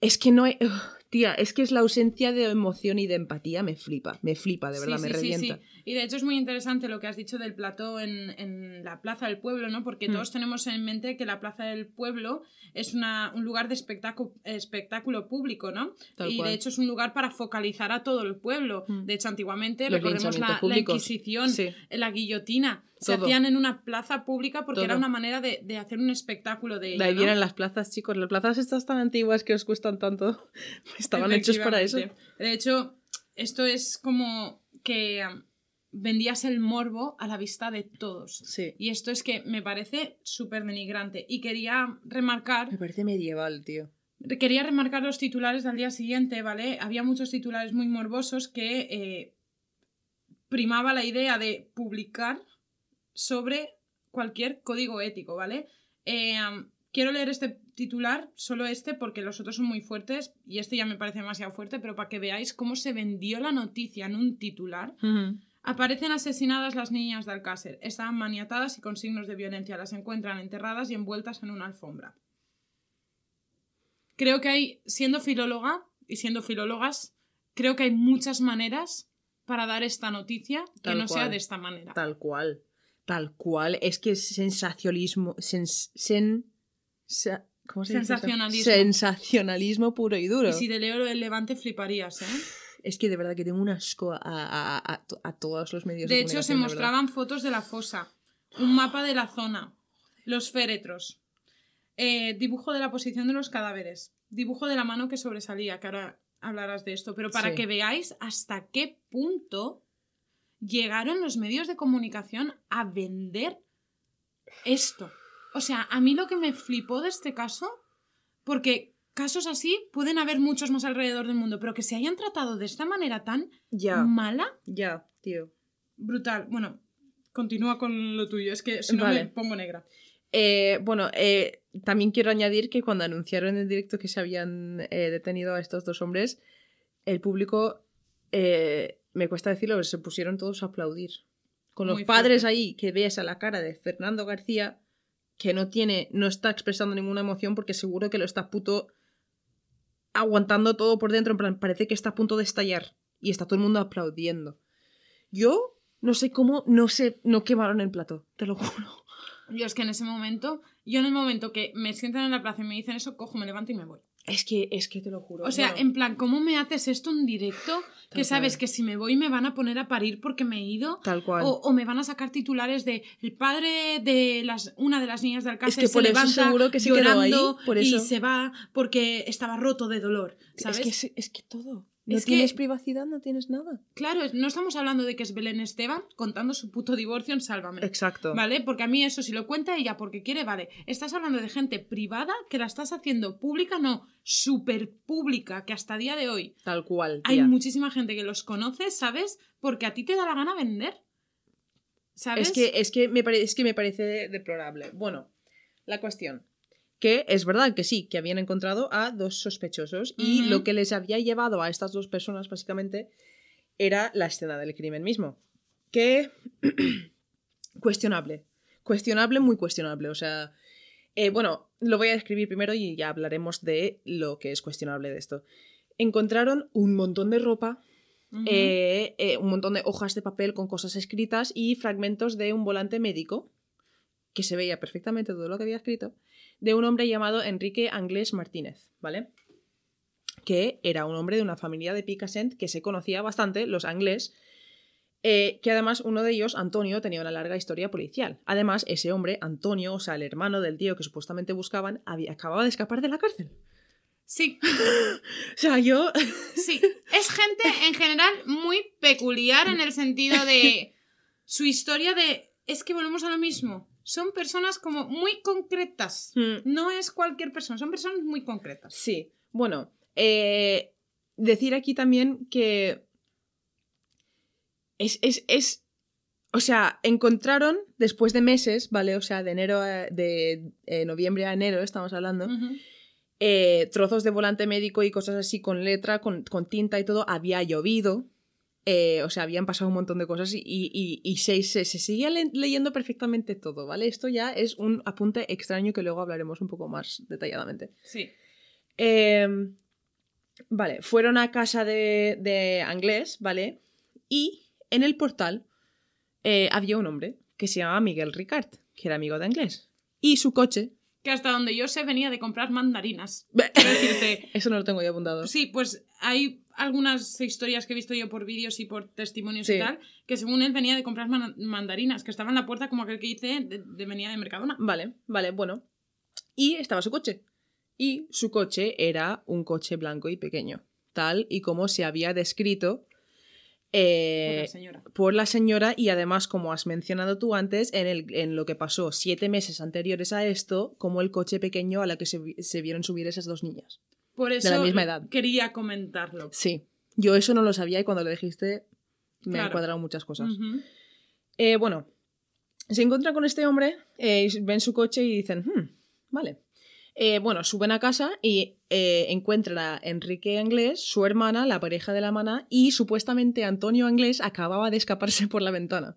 Es que no hay. Ugh, tía, es que es la ausencia de emoción y de empatía, me flipa, me flipa, de verdad, Sí, me sí, revienta. sí. Y de hecho es muy interesante lo que has dicho del plató en, en la Plaza del Pueblo, ¿no? Porque Mm. todos tenemos en mente que la Plaza del Pueblo es una, un lugar de espectáculo, espectáculo público, ¿no? Tal y cual. de hecho es un lugar para focalizar a todo el pueblo. Mm. De hecho, antiguamente, Los recordemos la, la. Inquisición, Sí. la guillotina, se hacían en una plaza pública porque era una manera de, de hacer un espectáculo de De ello, ahí ¿no? vienen las plazas, chicos. Las plazas estas tan antiguas que os cuestan tanto estaban hechos para eso. De hecho, esto es como que um, vendías el morbo a la vista de todos. Sí. Y esto es que me parece súper denigrante. Y quería remarcar, Me parece medieval, tío. quería remarcar los titulares del día siguiente, ¿vale? Había muchos titulares muy morbosos que eh, primaba la idea de publicar sobre cualquier código ético, ¿vale? Eh, quiero leer este titular, solo este, porque los otros son muy fuertes y este ya me parece demasiado fuerte, pero para que veáis cómo se vendió la noticia en un titular. Aparecen asesinadas las niñas de Alcácer. Estaban maniatadas y con signos de violencia. Las encuentran enterradas y envueltas en una alfombra. Creo que hay, siendo filóloga y siendo filólogas, creo que hay muchas maneras para dar esta noticia que no sea de esta manera. Tal cual. Tal cual. Es que es sensacionalismo. Sens, sen- sa- ¿Cómo se? Sensacionalismo. Sensacionalismo puro y duro. Y si te leo el Levante fliparías, ¿eh? Es que de verdad que tengo un asco a, a- a- a to- a todos los medios de, De hecho, se mostraban fotos de la fosa, un mapa de la zona, los féretros, eh, dibujo de la posición de los cadáveres, dibujo de la mano que sobresalía, que ahora hablarás de esto, pero para Sí. que veáis hasta qué punto llegaron los medios de comunicación a vender esto. O sea, a mí lo que me flipó de este caso, porque casos así pueden haber muchos más alrededor del mundo, pero que se hayan tratado de esta manera tan mala, ya, tío. brutal. Bueno, continúa con lo tuyo, es que si no Vale. me pongo negra. Eh, bueno, eh, también quiero añadir que cuando anunciaron en directo que se habían eh, detenido a estos dos hombres, el público, me cuesta decirlo, pero se pusieron todos a aplaudir. Con los Muy padres fuerte. ahí, que ves a la cara de Fernando García, que no tiene, no está expresando ninguna emoción porque seguro que lo está puto aguantando todo por dentro, en plan, parece que está a punto de estallar y está todo el mundo aplaudiendo. Yo no sé cómo no se no quemaron el plato, te lo juro. Yo es que en ese momento, yo en el momento que me sientan en la plaza y me dicen eso, cojo, me levanto y me voy. Es que, es que te lo juro. O sea, Bueno, en plan, ¿cómo me haces esto en directo? Que sabes cual. que si me voy me van a poner a parir porque me he ido. tal cual. O, o me van a sacar titulares de el padre de las, una de las niñas de Alcácer que se por eso levanta seguro que se quedó llorando ahí, por y se va porque estaba roto de dolor, ¿sabes? Es que, es, es que todo. No Es que- tienes privacidad, no tienes nada. Claro, es- no estamos hablando de que es Belén Esteban contando su puto divorcio en Sálvame. Exacto. ¿Vale? Porque a mí eso, si lo cuenta ella porque quiere, vale. Estás hablando de gente privada que la estás haciendo pública, no, súper pública, que hasta día de hoy Tal cual. hay muchísima gente que los conoce, ¿sabes? Porque a ti te da la gana vender. ¿Sabes? Es que, es, que me pare- es que me parece deplorable. Bueno, la cuestión. Que es verdad que sí, que habían encontrado a dos sospechosos y lo que les había llevado a estas dos personas, básicamente, era la escena del crimen mismo. Que. cuestionable. Cuestionable, muy cuestionable. O sea. eh, bueno, lo voy a describir primero y ya hablaremos de lo que es cuestionable de esto. Encontraron un montón de ropa eh, eh, un montón de hojas de papel con cosas escritas y fragmentos de un volante médico, que se veía perfectamente todo lo que había escrito, de un hombre llamado Enrique Anglés Martínez, ¿vale? Que era un hombre de una familia de Picassent que se conocía bastante, los Anglés, eh, que además uno de ellos, Antonio, tenía una larga historia policial. Además, ese hombre, Antonio, o sea, el hermano del tío que supuestamente buscaban, había, acababa de escapar de la cárcel. Sí, O sea, yo... sí. Es gente en general muy peculiar en el sentido de su historia de... Es que volvemos a lo mismo. Son personas como muy concretas. Hmm. No es cualquier persona, son personas muy concretas. Sí, bueno, eh, decir aquí también que es, es, es, o sea, encontraron después de meses, ¿vale? O sea, de enero a, de eh, noviembre a enero estamos hablando, eh, trozos de volante médico y cosas así con letra, con, con tinta y todo, había llovido. Eh, o sea, habían pasado un montón de cosas y, y, y- y se, se, se seguía le- leyendo perfectamente todo, ¿vale? Esto ya es un apunte extraño que luego hablaremos un poco más detalladamente. Sí. Eh, vale, fueron a casa de, de Anglés, ¿vale? Y en el portal eh, había un hombre que se llamaba Miguel Ricard, que era amigo de Anglés. Y su coche. Que hasta donde yo sé venía de comprar mandarinas. Decirte, Eso no lo tengo yo apuntado. Sí, pues hay algunas historias que he visto yo por vídeos y por testimonios Sí. y tal, que según él venía de comprar man- mandarinas, que estaba en la puerta como aquel que dice de, de venía de Mercadona. Vale, vale, bueno. Y estaba su coche. Y su coche era un coche blanco y pequeño, tal y como se había descrito eh, Por la señora. por la señora y además, como has mencionado tú antes, en, el, en lo que pasó siete meses anteriores a esto, como el coche pequeño a la que se, vi- se vieron subir esas dos niñas. Por eso la misma edad. quería comentarlo. Sí, yo eso no lo sabía y cuando lo dijiste me han Claro. cuadrado muchas cosas. Eh, bueno, se encuentran con este hombre, eh, ven su coche y dicen, "Hmm, vale. Eh, bueno, suben a casa y eh, encuentran a Enrique Anglés, su hermana, la pareja de la mana, y supuestamente Antonio Anglés acababa de escaparse por la ventana.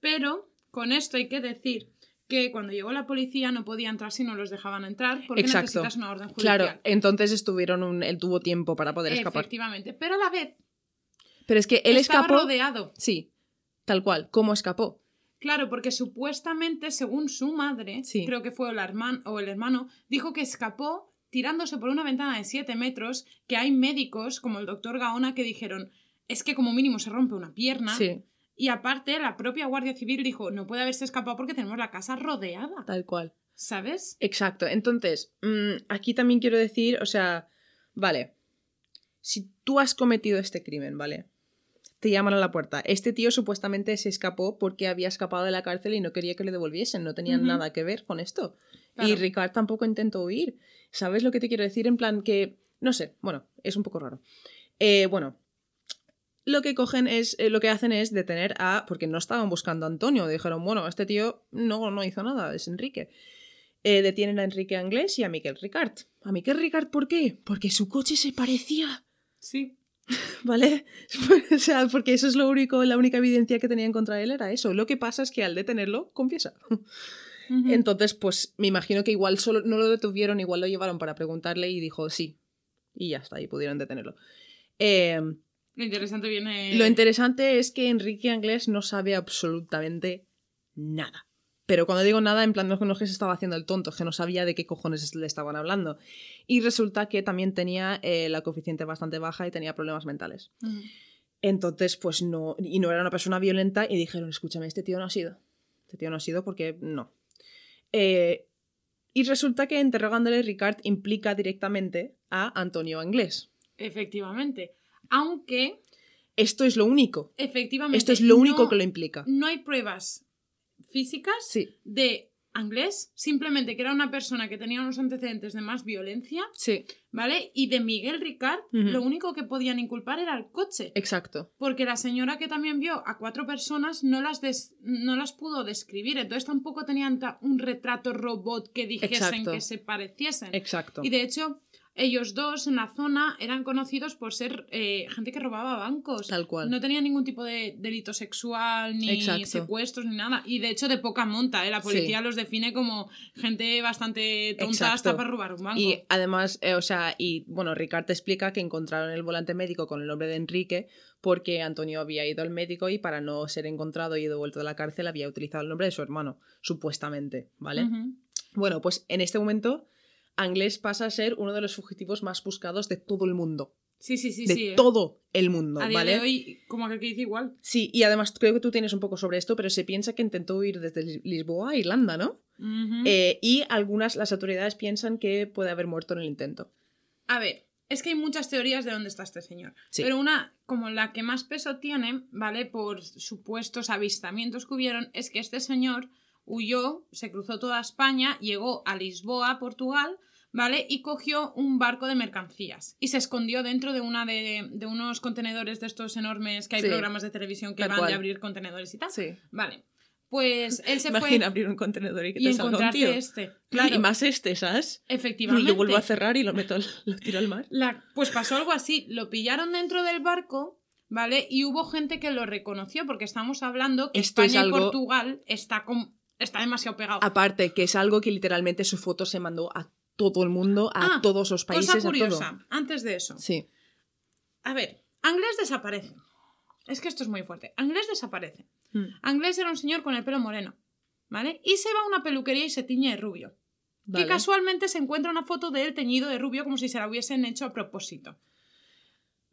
Pero con esto hay que decir que cuando llegó la policía no podía entrar si no los dejaban entrar porque Exacto. necesitas una orden judicial. Claro, entonces estuvieron un, él tuvo tiempo para poder escapar. Efectivamente. Pero a la vez Pero es que él estaba escapó. rodeado. Sí, tal cual. ¿Cómo escapó? Claro, porque supuestamente, según su madre, Sí. creo que fue la herman- o el hermano, dijo que escapó tirándose por una ventana de 7 metros, que hay médicos, como el doctor Gaona, que dijeron, es que como mínimo se rompe una pierna. Sí, Y aparte, la propia Guardia Civil dijo, no puede haberse escapado porque tenemos la casa rodeada. tal cual. ¿Sabes? Exacto. Entonces, mm, aquí también quiero decir, o sea, vale, si tú has cometido este crimen, ¿vale? Te llaman a la puerta. Este tío supuestamente se escapó porque había escapado de la cárcel y no quería que le devolviesen, no tenía Ujú. nada que ver con esto. Y. Ricard tampoco intentó huir. ¿Sabes lo que te quiero decir? En plan que, no sé, bueno, es un poco raro. Eh, bueno, lo que cogen es, eh, lo que hacen es detener a, porque no estaban buscando a Antonio, dijeron, bueno, este tío no, no hizo nada, es Enrique. Eh, detienen a Enrique Anglés y a Miquel Ricard. ¿A Miquel Ricard por qué? Porque su coche se parecía, Sí. ¿vale? o sea, porque eso es lo único, la única evidencia que tenían contra él era eso. Lo que pasa es que al detenerlo, confiesa. Entonces, pues me imagino que igual solo no lo detuvieron, igual lo llevaron para preguntarle y dijo sí. Y ya está, y pudieron detenerlo. Eh, Lo interesante viene... Lo interesante es que Enrique Anglés no sabe absolutamente nada. Pero cuando digo nada, en plan, no es que se estaba haciendo el tonto, es que no sabía de qué cojones le estaban hablando. Y resulta que también tenía eh, la coeficiente bastante baja y tenía problemas mentales. Entonces, pues no, y no era una persona violenta y dijeron, escúchame, este tío no ha sido. Este tío no ha sido porque no. Eh, y resulta que interrogándole Ricard implica directamente a Antonio Anglés. Efectivamente. Aunque, Esto es lo único. efectivamente... Esto es lo único no- que lo implica. No hay pruebas físicas Sí, de Anglés, simplemente que era una persona que tenía unos antecedentes de más violencia, sí, ¿vale? Y de Miguel Ricard, lo único que podían inculpar era el coche. exacto. Porque la señora que también vio a cuatro personas no las, des- no las pudo describir, entonces tampoco tenían un retrato robot que dijesen Exacto. que se pareciesen. Exacto. Y de hecho, ellos dos en la zona eran conocidos por ser eh, gente que robaba bancos. Tal cual. No tenían ningún tipo de delito sexual, ni Exacto. secuestros, ni nada. Y de hecho, de poca monta, ¿eh? La policía Sí. los define como gente bastante tonta Exacto. hasta para robar un banco. Y además, eh, o sea, y bueno, Ricard te explica que encontraron el volante médico con el nombre de Enrique porque Antonio había ido al médico y para no ser encontrado y devuelto de la cárcel había utilizado el nombre de su hermano, supuestamente, ¿vale? Bueno, pues en este momento Anglés pasa a ser uno de los fugitivos más buscados de todo el mundo. Sí, sí, sí, de sí. ¿eh? todo el mundo, A día ¿vale? de hoy, como que dice igual. Sí, y además creo que tú tienes un poco sobre esto, pero se piensa que intentó huir desde Lis- Lisboa a Irlanda, ¿no? Eh, y algunas, las autoridades piensan que puede haber muerto en el intento. A ver, es que hay muchas teorías de dónde está este señor. Sí. Pero una, como la que más peso tiene, ¿vale? Por supuestos avistamientos que hubieron, es que este señor huyó, se cruzó toda España, llegó a Lisboa, Portugal, ¿vale? Y cogió un barco de mercancías y se escondió dentro de una de, de unos contenedores de estos enormes que hay Sí. programas de televisión que van cual. de abrir contenedores y tal. Sí. Vale. Pues él se Imagina fue abrir un contenedor y que y te salga un tío. este. Claro, Y más este, ¿sabes? Y efectivamente. lo vuelvo a cerrar y lo meto al, lo tiro al mar. La- pues pasó algo así, lo pillaron dentro del barco, ¿vale? Y hubo gente que lo reconoció, porque estamos hablando que Esto es España algo- y Portugal está, con- está demasiado pegado. Aparte, que es algo que literalmente su foto se mandó a todo el mundo, a Ah, todos los países, Cosa a curiosa, todo. antes de eso. Sí. A ver, Anglés desaparece. Es que esto es muy fuerte. Anglés desaparece. Mm. Anglés era un señor con el pelo moreno, ¿vale? Y se va a una peluquería y se tiñe de rubio. Vale. Que casualmente se encuentra una foto de él teñido de rubio como si se la hubiesen hecho a propósito.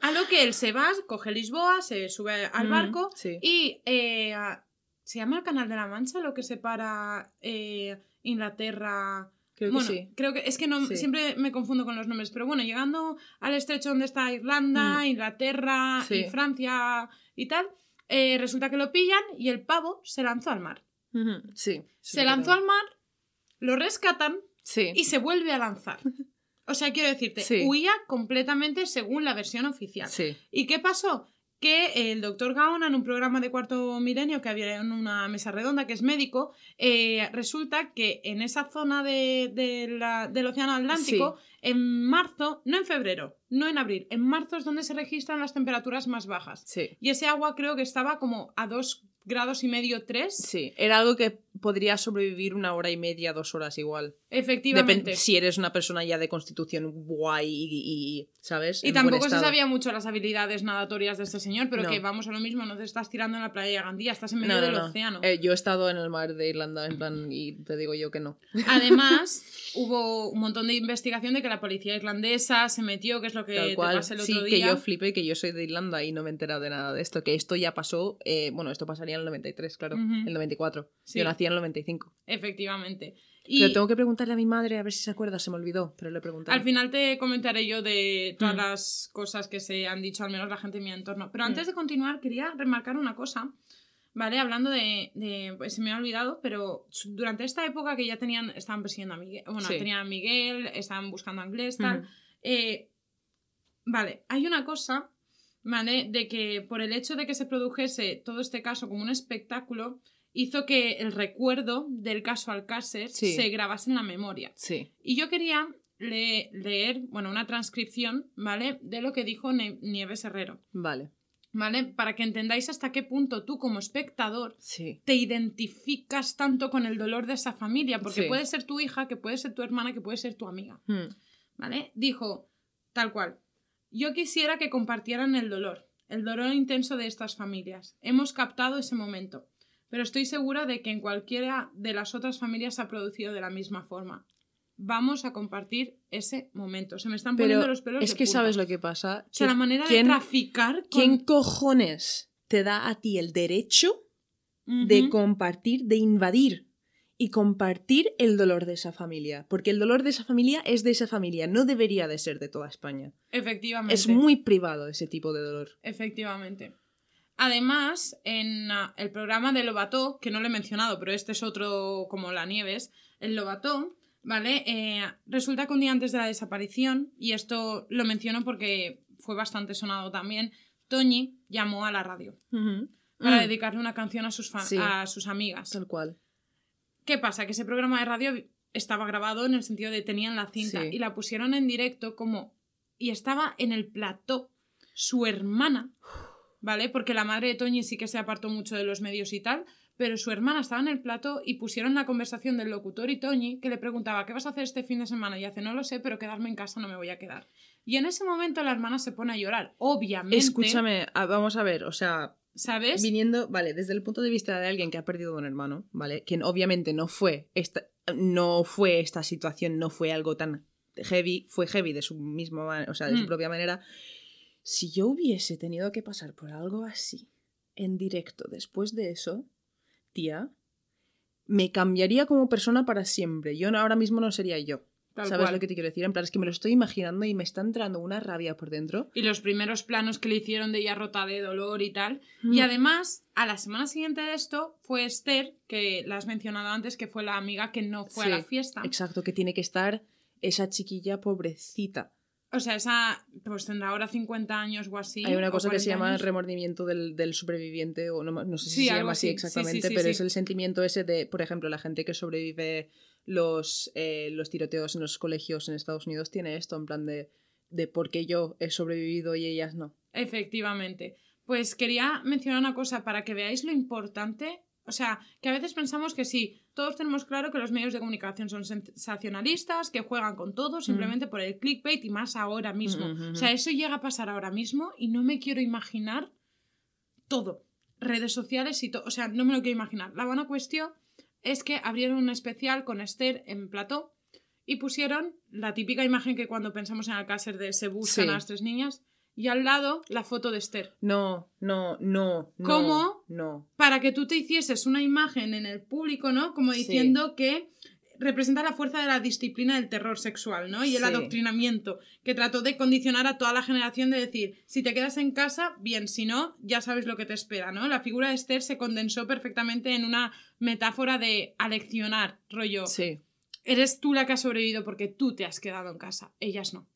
A lo que él se va, coge Lisboa, se sube al Mm, barco sí. y eh, a- se llama el Canal de la Mancha lo que separa eh, Inglaterra. Creo que bueno, sí. creo que es que no, Sí. siempre me confundo con los nombres, pero bueno, llegando al estrecho donde está Irlanda, Inglaterra Mm. Sí. y Francia y tal, eh, resulta que lo pillan y el pavo se lanzó al mar. Sí. Se lanzó al mar, lo rescatan Sí. y se vuelve a lanzar. O sea, quiero decirte, huía completamente según la versión oficial. Sí. ¿Y qué pasó? Que el doctor Gaona, en un programa de cuarto milenio que había en una mesa redonda, que es médico, eh, resulta que en esa zona de- de la- del Océano Atlántico, en marzo, no en febrero, no en abril, en marzo es donde se registran las temperaturas más bajas. Sí. Y ese agua creo que estaba como a 2 grados y medio, 3. Sí. Era algo que podrías sobrevivir una hora y media, dos horas igual. Efectivamente. Depen- si eres una persona ya de constitución guay y, ¿sabes? Y En tampoco se sabía mucho las habilidades nadatorias de este señor, pero No. que vamos a lo mismo, no te estás tirando en la playa de Gandía, estás en medio No, no, del no. océano. Eh, yo he estado en el mar de Irlanda, en plan, y te digo yo que no. Además, hubo un montón de investigación de que la policía irlandesa se metió, que es lo que Tal te pasé el Sí, otro que día. yo flipé, que yo soy de Irlanda y no me he enterado de nada de esto. Que esto ya pasó, eh, bueno, esto pasaría en el 93, claro, Ujú. el 94. Sí. Yo nací en el 95. Efectivamente. Y Pero tengo que preguntarle a mi madre a ver si se acuerda, se me olvidó, pero le preguntaré. al final te comentaré yo de todas Mm. las cosas que se han dicho, al menos la gente en mi entorno. Pero Mm. antes de continuar, quería remarcar una cosa. ¿Vale? Hablando de, de- pues se me ha olvidado, pero durante esta época que ya tenían, estaban persiguiendo a Miguel, bueno, Sí. tenían a Miguel, estaban buscando a Anglés, tal, Ujú. Eh, vale, hay una cosa, ¿vale? De que por el hecho de que se produjese todo este caso como un espectáculo, hizo que el recuerdo del caso Alcácer Sí. se grabase en la memoria. Sí. Y yo quería le- leer, bueno, una transcripción, ¿vale? De lo que dijo Ne- Nieves Herrero, Vale. ¿vale? Para que entendáis hasta qué punto tú como espectador Sí. te identificas tanto con el dolor de esa familia, porque Sí. puede ser tu hija, que puede ser tu hermana, que puede ser tu amiga. Hmm. ¿vale? Dijo, tal cual, yo quisiera que compartieran el dolor, el dolor intenso de estas familias. Hemos captado ese momento, pero estoy segura de que en cualquiera de las otras familias se ha producido de la misma forma. Vamos a compartir ese momento. Se me están poniendo Pero los pelos es de que punta. sabes lo que pasa. O sea, la manera ¿quién- de traficar con... ¿Quién cojones te da a ti el derecho de compartir, de invadir y compartir el dolor de esa familia? Porque el dolor de esa familia es de esa familia, no debería de ser de toda España. Efectivamente. Es muy privado ese tipo de dolor. Efectivamente. Además, en ah, el programa de Lobató, que no lo he mencionado, pero este es otro como la Nieves, el Lobató, ¿vale? Eh, resulta que un día antes de la desaparición, y esto lo menciono porque fue bastante sonado también, Toñi llamó a la radio para Mm, dedicarle una canción a sus, Sí. a sus amigas. Tal cual. ¿Qué pasa? Que ese programa de radio estaba grabado en el sentido de tenían la cinta Sí. y la pusieron en directo como... Y estaba en el plató su hermana, ¿vale? Porque la madre de Toñi sí que se apartó mucho de los medios y tal, pero su hermana estaba en el plató y pusieron la conversación del locutor y Toñi que le preguntaba, ¿qué vas a hacer este fin de semana? Y hace, no lo sé, pero quedarme en casa no me voy a quedar. Y en ese momento la hermana se pone a llorar, obviamente. Escúchame, a- vamos a ver, o sea, ¿Sabes? viniendo, vale, desde el punto de vista de alguien que ha perdido un hermano, ¿vale? Que obviamente no fue esta, no fue esta situación, no fue algo tan heavy, fue heavy de su misma, ma- o sea, de su Mm. propia manera. Si yo hubiese tenido que pasar por algo así en directo después de eso, tía, me cambiaría como persona para siempre. Yo ahora mismo no sería yo. Tal ¿Sabes cual. lo que te quiero decir? En plan, es que me lo estoy imaginando y me está entrando una rabia por dentro. Y los primeros planos que le hicieron de ella rota de dolor y tal. Mm. Y además, a la semana siguiente de esto, fue Esther, que la has mencionado antes, que fue la amiga que no fue a la fiesta. Exacto, que tiene que estar esa chiquilla pobrecita. O sea, esa, pues tendrá ahora 50 años o así. Hay una cosa que se 40 llama años. remordimiento del, del superviviente, o no, no sé si Sí, se llama así así. Sí, sí, exactamente, pero es el sentimiento ese de, por ejemplo, la gente que sobrevive los, eh, los tiroteos en los colegios en Estados Unidos tiene esto, en plan de, de por qué yo he sobrevivido y ellas no. Efectivamente. Pues quería mencionar una cosa para que veáis lo importante. O sea, que a veces pensamos que sí, todos tenemos claro que los medios de comunicación son sensacionalistas, que juegan con todo simplemente por el clickbait y más ahora mismo. Mm, mm, mm, O sea, eso llega a pasar ahora mismo y no me quiero imaginar todo. Redes sociales y todo. O sea, no me lo quiero imaginar. La buena cuestión es que abrieron un especial con Esther en plató y pusieron la típica imagen que cuando pensamos en Alcácer de se buscan Sí. a las tres niñas y al lado la foto de Esther. No, no, no. no, ¿Cómo? No. Para que tú te hicieses una imagen en el público, ¿no? Como Sí. diciendo que representa la fuerza de la disciplina del terror sexual, ¿no? Y el Sí. adoctrinamiento, que trató de condicionar a toda la generación de decir, si te quedas en casa, bien, si no, ya sabes lo que te espera, ¿no? La figura de Esther se condensó perfectamente en una metáfora de aleccionar, rollo. Sí. Eres tú la que ha sobrevivido porque tú te has quedado en casa, ellas no.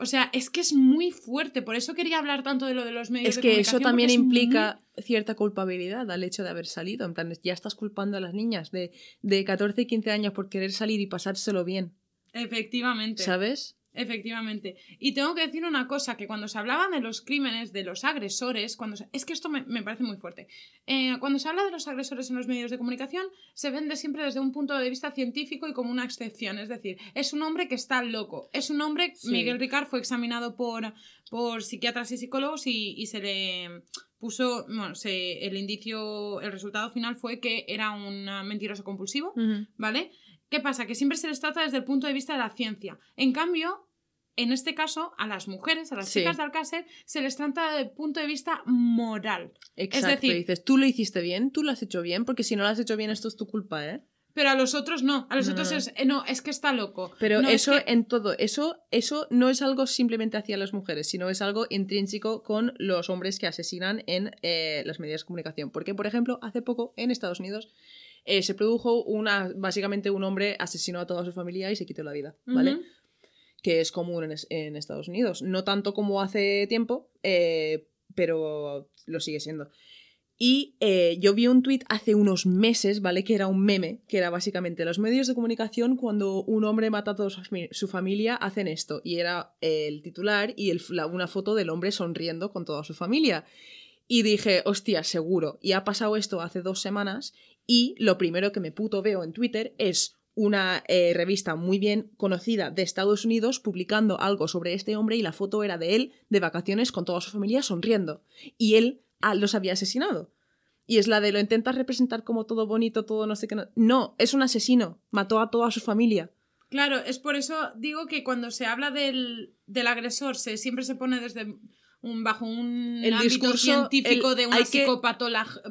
O sea, es que es muy fuerte, por eso quería hablar tanto de lo de los medios Es de que eso también muy- implica cierta culpabilidad al hecho de haber salido. En plan, ya estás culpando a las niñas de, de 14 y 15 años por querer salir y pasárselo bien. Efectivamente. ¿Sabes? Efectivamente. Y tengo que decir una cosa, que cuando se hablaban de los crímenes, de los agresores, cuando se- es que esto me, me parece muy fuerte. Eh, cuando se habla de los agresores en los medios de comunicación, se vende siempre desde un punto de vista científico y como una excepción. Es decir, es un hombre que está loco. Es un hombre, Sí. Miguel Ricard fue examinado por, por psiquiatras y psicólogos y, y se le puso, bueno, se- el indicio, el resultado final fue que era un mentiroso compulsivo. ¿Vale? ¿Qué pasa? Que siempre se les trata desde el punto de vista de la ciencia. En cambio, en este caso, a las mujeres, a las Sí. chicas de Alcácer, se les trata desde el punto de vista moral. Exacto. decir- dices, tú lo hiciste bien, tú lo has hecho bien, porque si no lo has hecho bien, esto es tu culpa, ¿eh? Pero a los otros no. A los No, otros no. es. eh, no, es que está loco. Pero No, es eso que- en todo, eso, eso no es algo simplemente hacia las mujeres, sino es algo intrínseco con los hombres que asesinan en eh, las medios de comunicación. Porque, por ejemplo, hace poco en Estados Unidos eh, se produjo una, básicamente un hombre asesinó a toda su familia y se quitó la vida, ¿vale? Ujú. Que es común en, en Estados Unidos. No tanto como hace tiempo, eh, pero lo sigue siendo. Y eh, yo vi un tuit hace unos meses, ¿vale? Que era un meme, que era básicamente los medios de comunicación cuando un hombre mata a toda su, fami- su familia hacen esto. Y era el titular y el- una foto del hombre sonriendo con toda su familia. Y dije, hostia, seguro. Y ha pasado esto hace dos semanas y lo primero que me puto veo en Twitter es una eh, revista muy bien conocida de Estados Unidos publicando algo sobre este hombre y la foto era de él de vacaciones con toda su familia sonriendo. Y él ah, los había asesinado. Y es la de lo intentas representar como todo bonito, todo no sé qué. No, no es un asesino. Mató a toda su familia. Claro, es por eso digo que cuando se habla del, del agresor, se, siempre se pone desde un, bajo un El ámbito discurso, científico el- de una hay que-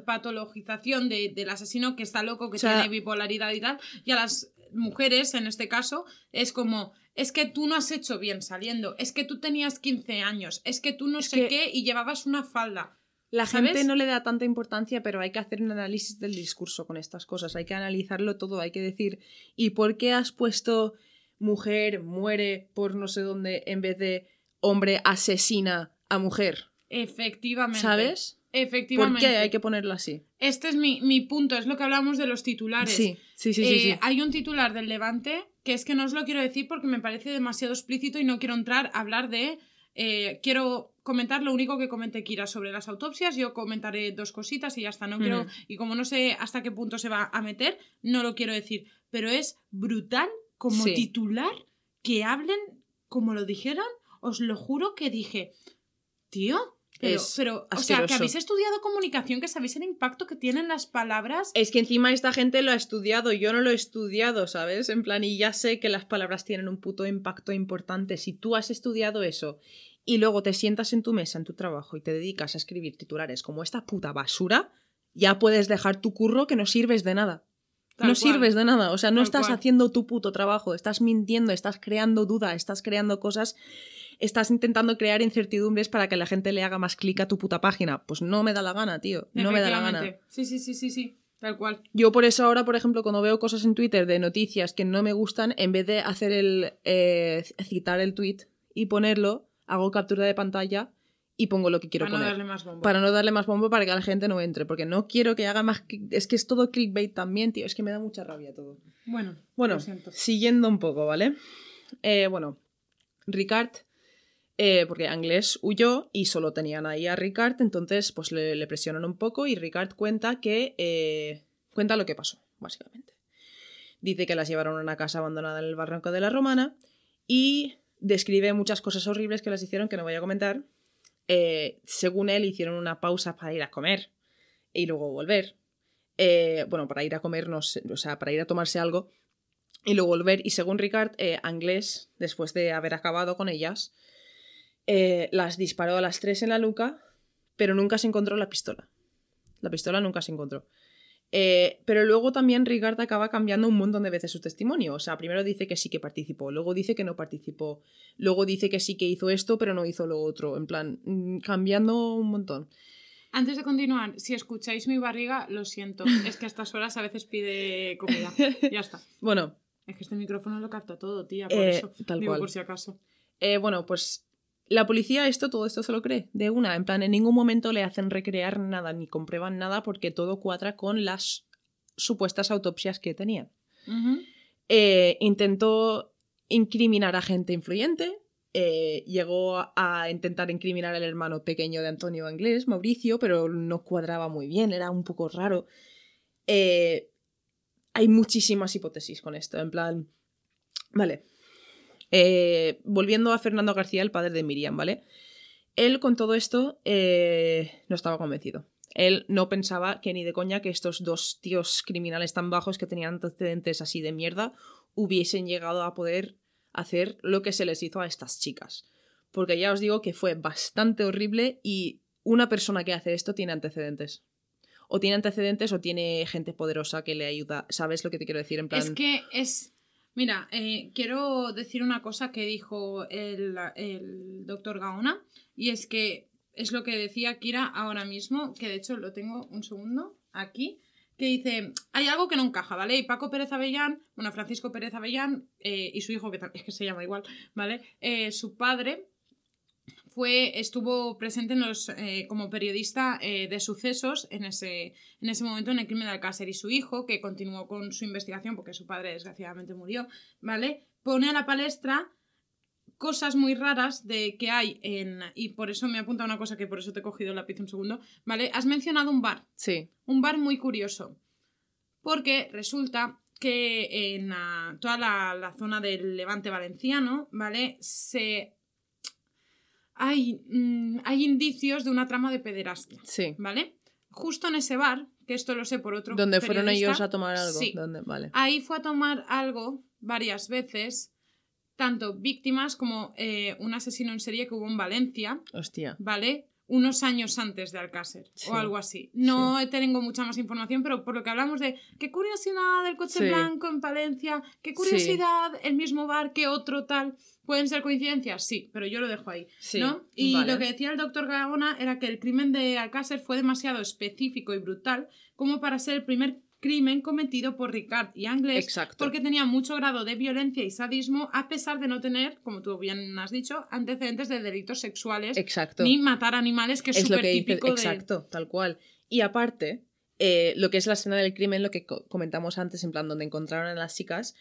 psicopatologización de- del asesino que está loco, que O sea- tiene bipolaridad y tal, y a las mujeres, en este caso, es como, es que tú no has hecho bien saliendo, es que tú tenías 15 años, es que tú no Es sé que- qué y llevabas una falda. La ¿Sabes? gente no le da tanta importancia, pero hay que hacer un análisis del discurso con estas cosas. Hay que analizarlo todo. Hay que decir, ¿y por qué has puesto mujer muere por no sé dónde en vez de hombre asesina a mujer? Efectivamente. ¿Sabes? ¿Por Efectivamente. qué hay que ponerlo así? Este es mi, mi punto, es lo que hablamos de los titulares. Sí, sí, sí, sí. Eh, sí. Hay un titular del Levante que es que no os lo quiero decir porque me parece demasiado explícito y no quiero entrar a hablar de. eh, quiero comentar lo único que comenté Kira sobre las autopsias. Yo comentaré dos cositas y ya está. No quiero. Ujú. Y como no sé hasta qué punto se va a meter, no lo quiero decir. Pero es brutal como Sí. titular que hablen como lo dijeron. Os lo juro que dije, tío. Pero, Es pero o sea, que habéis estudiado comunicación, que sabéis el impacto que tienen las palabras. Es que encima esta gente lo ha estudiado, yo no lo he estudiado, ¿sabes? En plan, y ya sé que las palabras tienen un puto impacto importante. Si tú has estudiado eso y luego te sientas en tu mesa, en tu trabajo, y te dedicas a escribir titulares como esta puta basura, ya puedes dejar tu curro que no sirves de nada. Tal no cual. sirves de nada, o sea, no Tal estás cual. haciendo tu puto trabajo, estás mintiendo, estás creando duda, estás creando cosas, estás intentando crear incertidumbres para que la gente le haga más clic a tu puta página. Pues no me da la gana, tío, no me da la gana. Sí, sí, sí, sí, sí. Tal cual. Yo por eso ahora, por ejemplo, cuando veo cosas en Twitter de noticias que no me gustan, en vez de hacer el eh, citar el tweet y ponerlo, hago captura de pantalla y pongo lo que quiero para no poner. darle más bombo. Para no darle más bombo para que la gente no entre, porque no quiero que haga más... Es que es todo clickbait también, tío. Es que me da mucha rabia todo. Bueno, Bueno, siguiendo un poco, ¿vale? Eh, bueno, Ricard, eh, porque Anglés huyó y solo tenían ahí a Ricard, entonces pues le, le presionan un poco y Ricard cuenta que... eh, cuenta lo que pasó, básicamente. Dice que las llevaron a una casa abandonada en el barranco de la Romana y describe muchas cosas horribles que las hicieron que no voy a comentar. Eh, según él, hicieron una pausa para ir a comer y luego volver. Eh, bueno, para ir a comer, no sé, o sea, para ir a tomarse algo y luego volver. Y según Ricard, eh, Anglés, después de haber acabado con ellas, eh, las disparó a las tres en la nuca, pero nunca se encontró la pistola. La pistola nunca se encontró. Eh, pero luego también Ricard acaba cambiando un montón de veces su testimonio. O sea, primero dice que sí que participó, luego dice que no participó, luego dice que sí que hizo esto, pero no hizo lo otro. En plan, mm, cambiando un montón. Antes de continuar, si escucháis mi barriga, lo siento. Es que a estas horas a veces pide comida. Ya está. Bueno, Es que este micrófono lo capta todo, tía. Por Eh, eso. tal Digo, cual. por si acaso. Eh, bueno, pues la policía esto, todo esto se lo cree, de una. En plan, en ningún momento le hacen recrear nada ni comprueban nada porque todo cuadra con las supuestas autopsias que tenían. Eh, intentó incriminar a gente influyente. eh, llegó a- intentar incriminar al hermano pequeño de Antonio Anglés, Mauricio, pero no cuadraba muy bien, era un poco raro. Eh, hay muchísimas hipótesis con esto, en plan... Vale. Eh, volviendo a Fernando García, el padre de Miriam, ¿vale? Él con todo esto eh, no estaba convencido. Él no pensaba que ni de coña que estos dos tíos criminales tan bajos que tenían antecedentes así de mierda hubiesen llegado a poder hacer lo que se les hizo a estas chicas. Porque ya os digo que fue bastante horrible y una persona que hace esto tiene antecedentes. O tiene antecedentes o tiene gente poderosa que le ayuda. ¿Sabes lo que te quiero decir? En plan... Es que es. Mira, eh, quiero decir una cosa que dijo el, el doctor Gaona, y es que es lo que decía Kira ahora mismo, que de hecho lo tengo un segundo aquí, que dice, hay algo que no encaja, ¿vale? Y Paco Pérez Avellán, bueno, Francisco Pérez Avellán eh, y su hijo, que es que se llama igual, ¿vale? Eh, su padre fue, estuvo presente en los, eh, como periodista eh, de sucesos en ese, en ese momento en el crimen de Alcácer y su hijo, que continuó con su investigación porque su padre desgraciadamente murió, ¿vale? Pone a la palestra cosas muy raras de que hay en... Y por eso me apunta una cosa que por eso te he cogido el lápiz un segundo, ¿vale? Has mencionado un bar, Sí, un bar muy curioso, porque resulta que en ah, toda la, la zona del levante valenciano, ¿vale? Se... Hay, mm, hay indicios de una trama de pederastia, sí. ¿vale? Justo en ese bar, que esto lo sé por otro. Donde fueron ellos a tomar algo. Sí. ¿Dónde? Vale. Ahí fue a tomar algo varias veces, tanto víctimas como eh, un asesino en serie que hubo en Valencia, Hostia. ¿vale? Unos años antes de Alcácer Sí. o algo así. No tengo mucha más información, pero por lo que hablamos de qué curiosidad el coche Sí. blanco en Valencia, qué curiosidad el mismo bar que otro tal. ¿Pueden ser coincidencias? Sí, pero yo lo dejo ahí. ¿no? Y vale. lo que decía el doctor Gaona era que el crimen de Alcácer fue demasiado específico y brutal como para ser el primer crimen cometido por Ricard y Anglés Exacto. porque tenía mucho grado de violencia y sadismo a pesar de no tener, como tú bien has dicho, antecedentes de delitos sexuales Exacto. ni matar animales, que es, es lo súper típico de... exacto, tal cual. Y aparte, eh, lo que es la escena del crimen, lo que co- comentamos antes, en plan, donde encontraron a las chicas,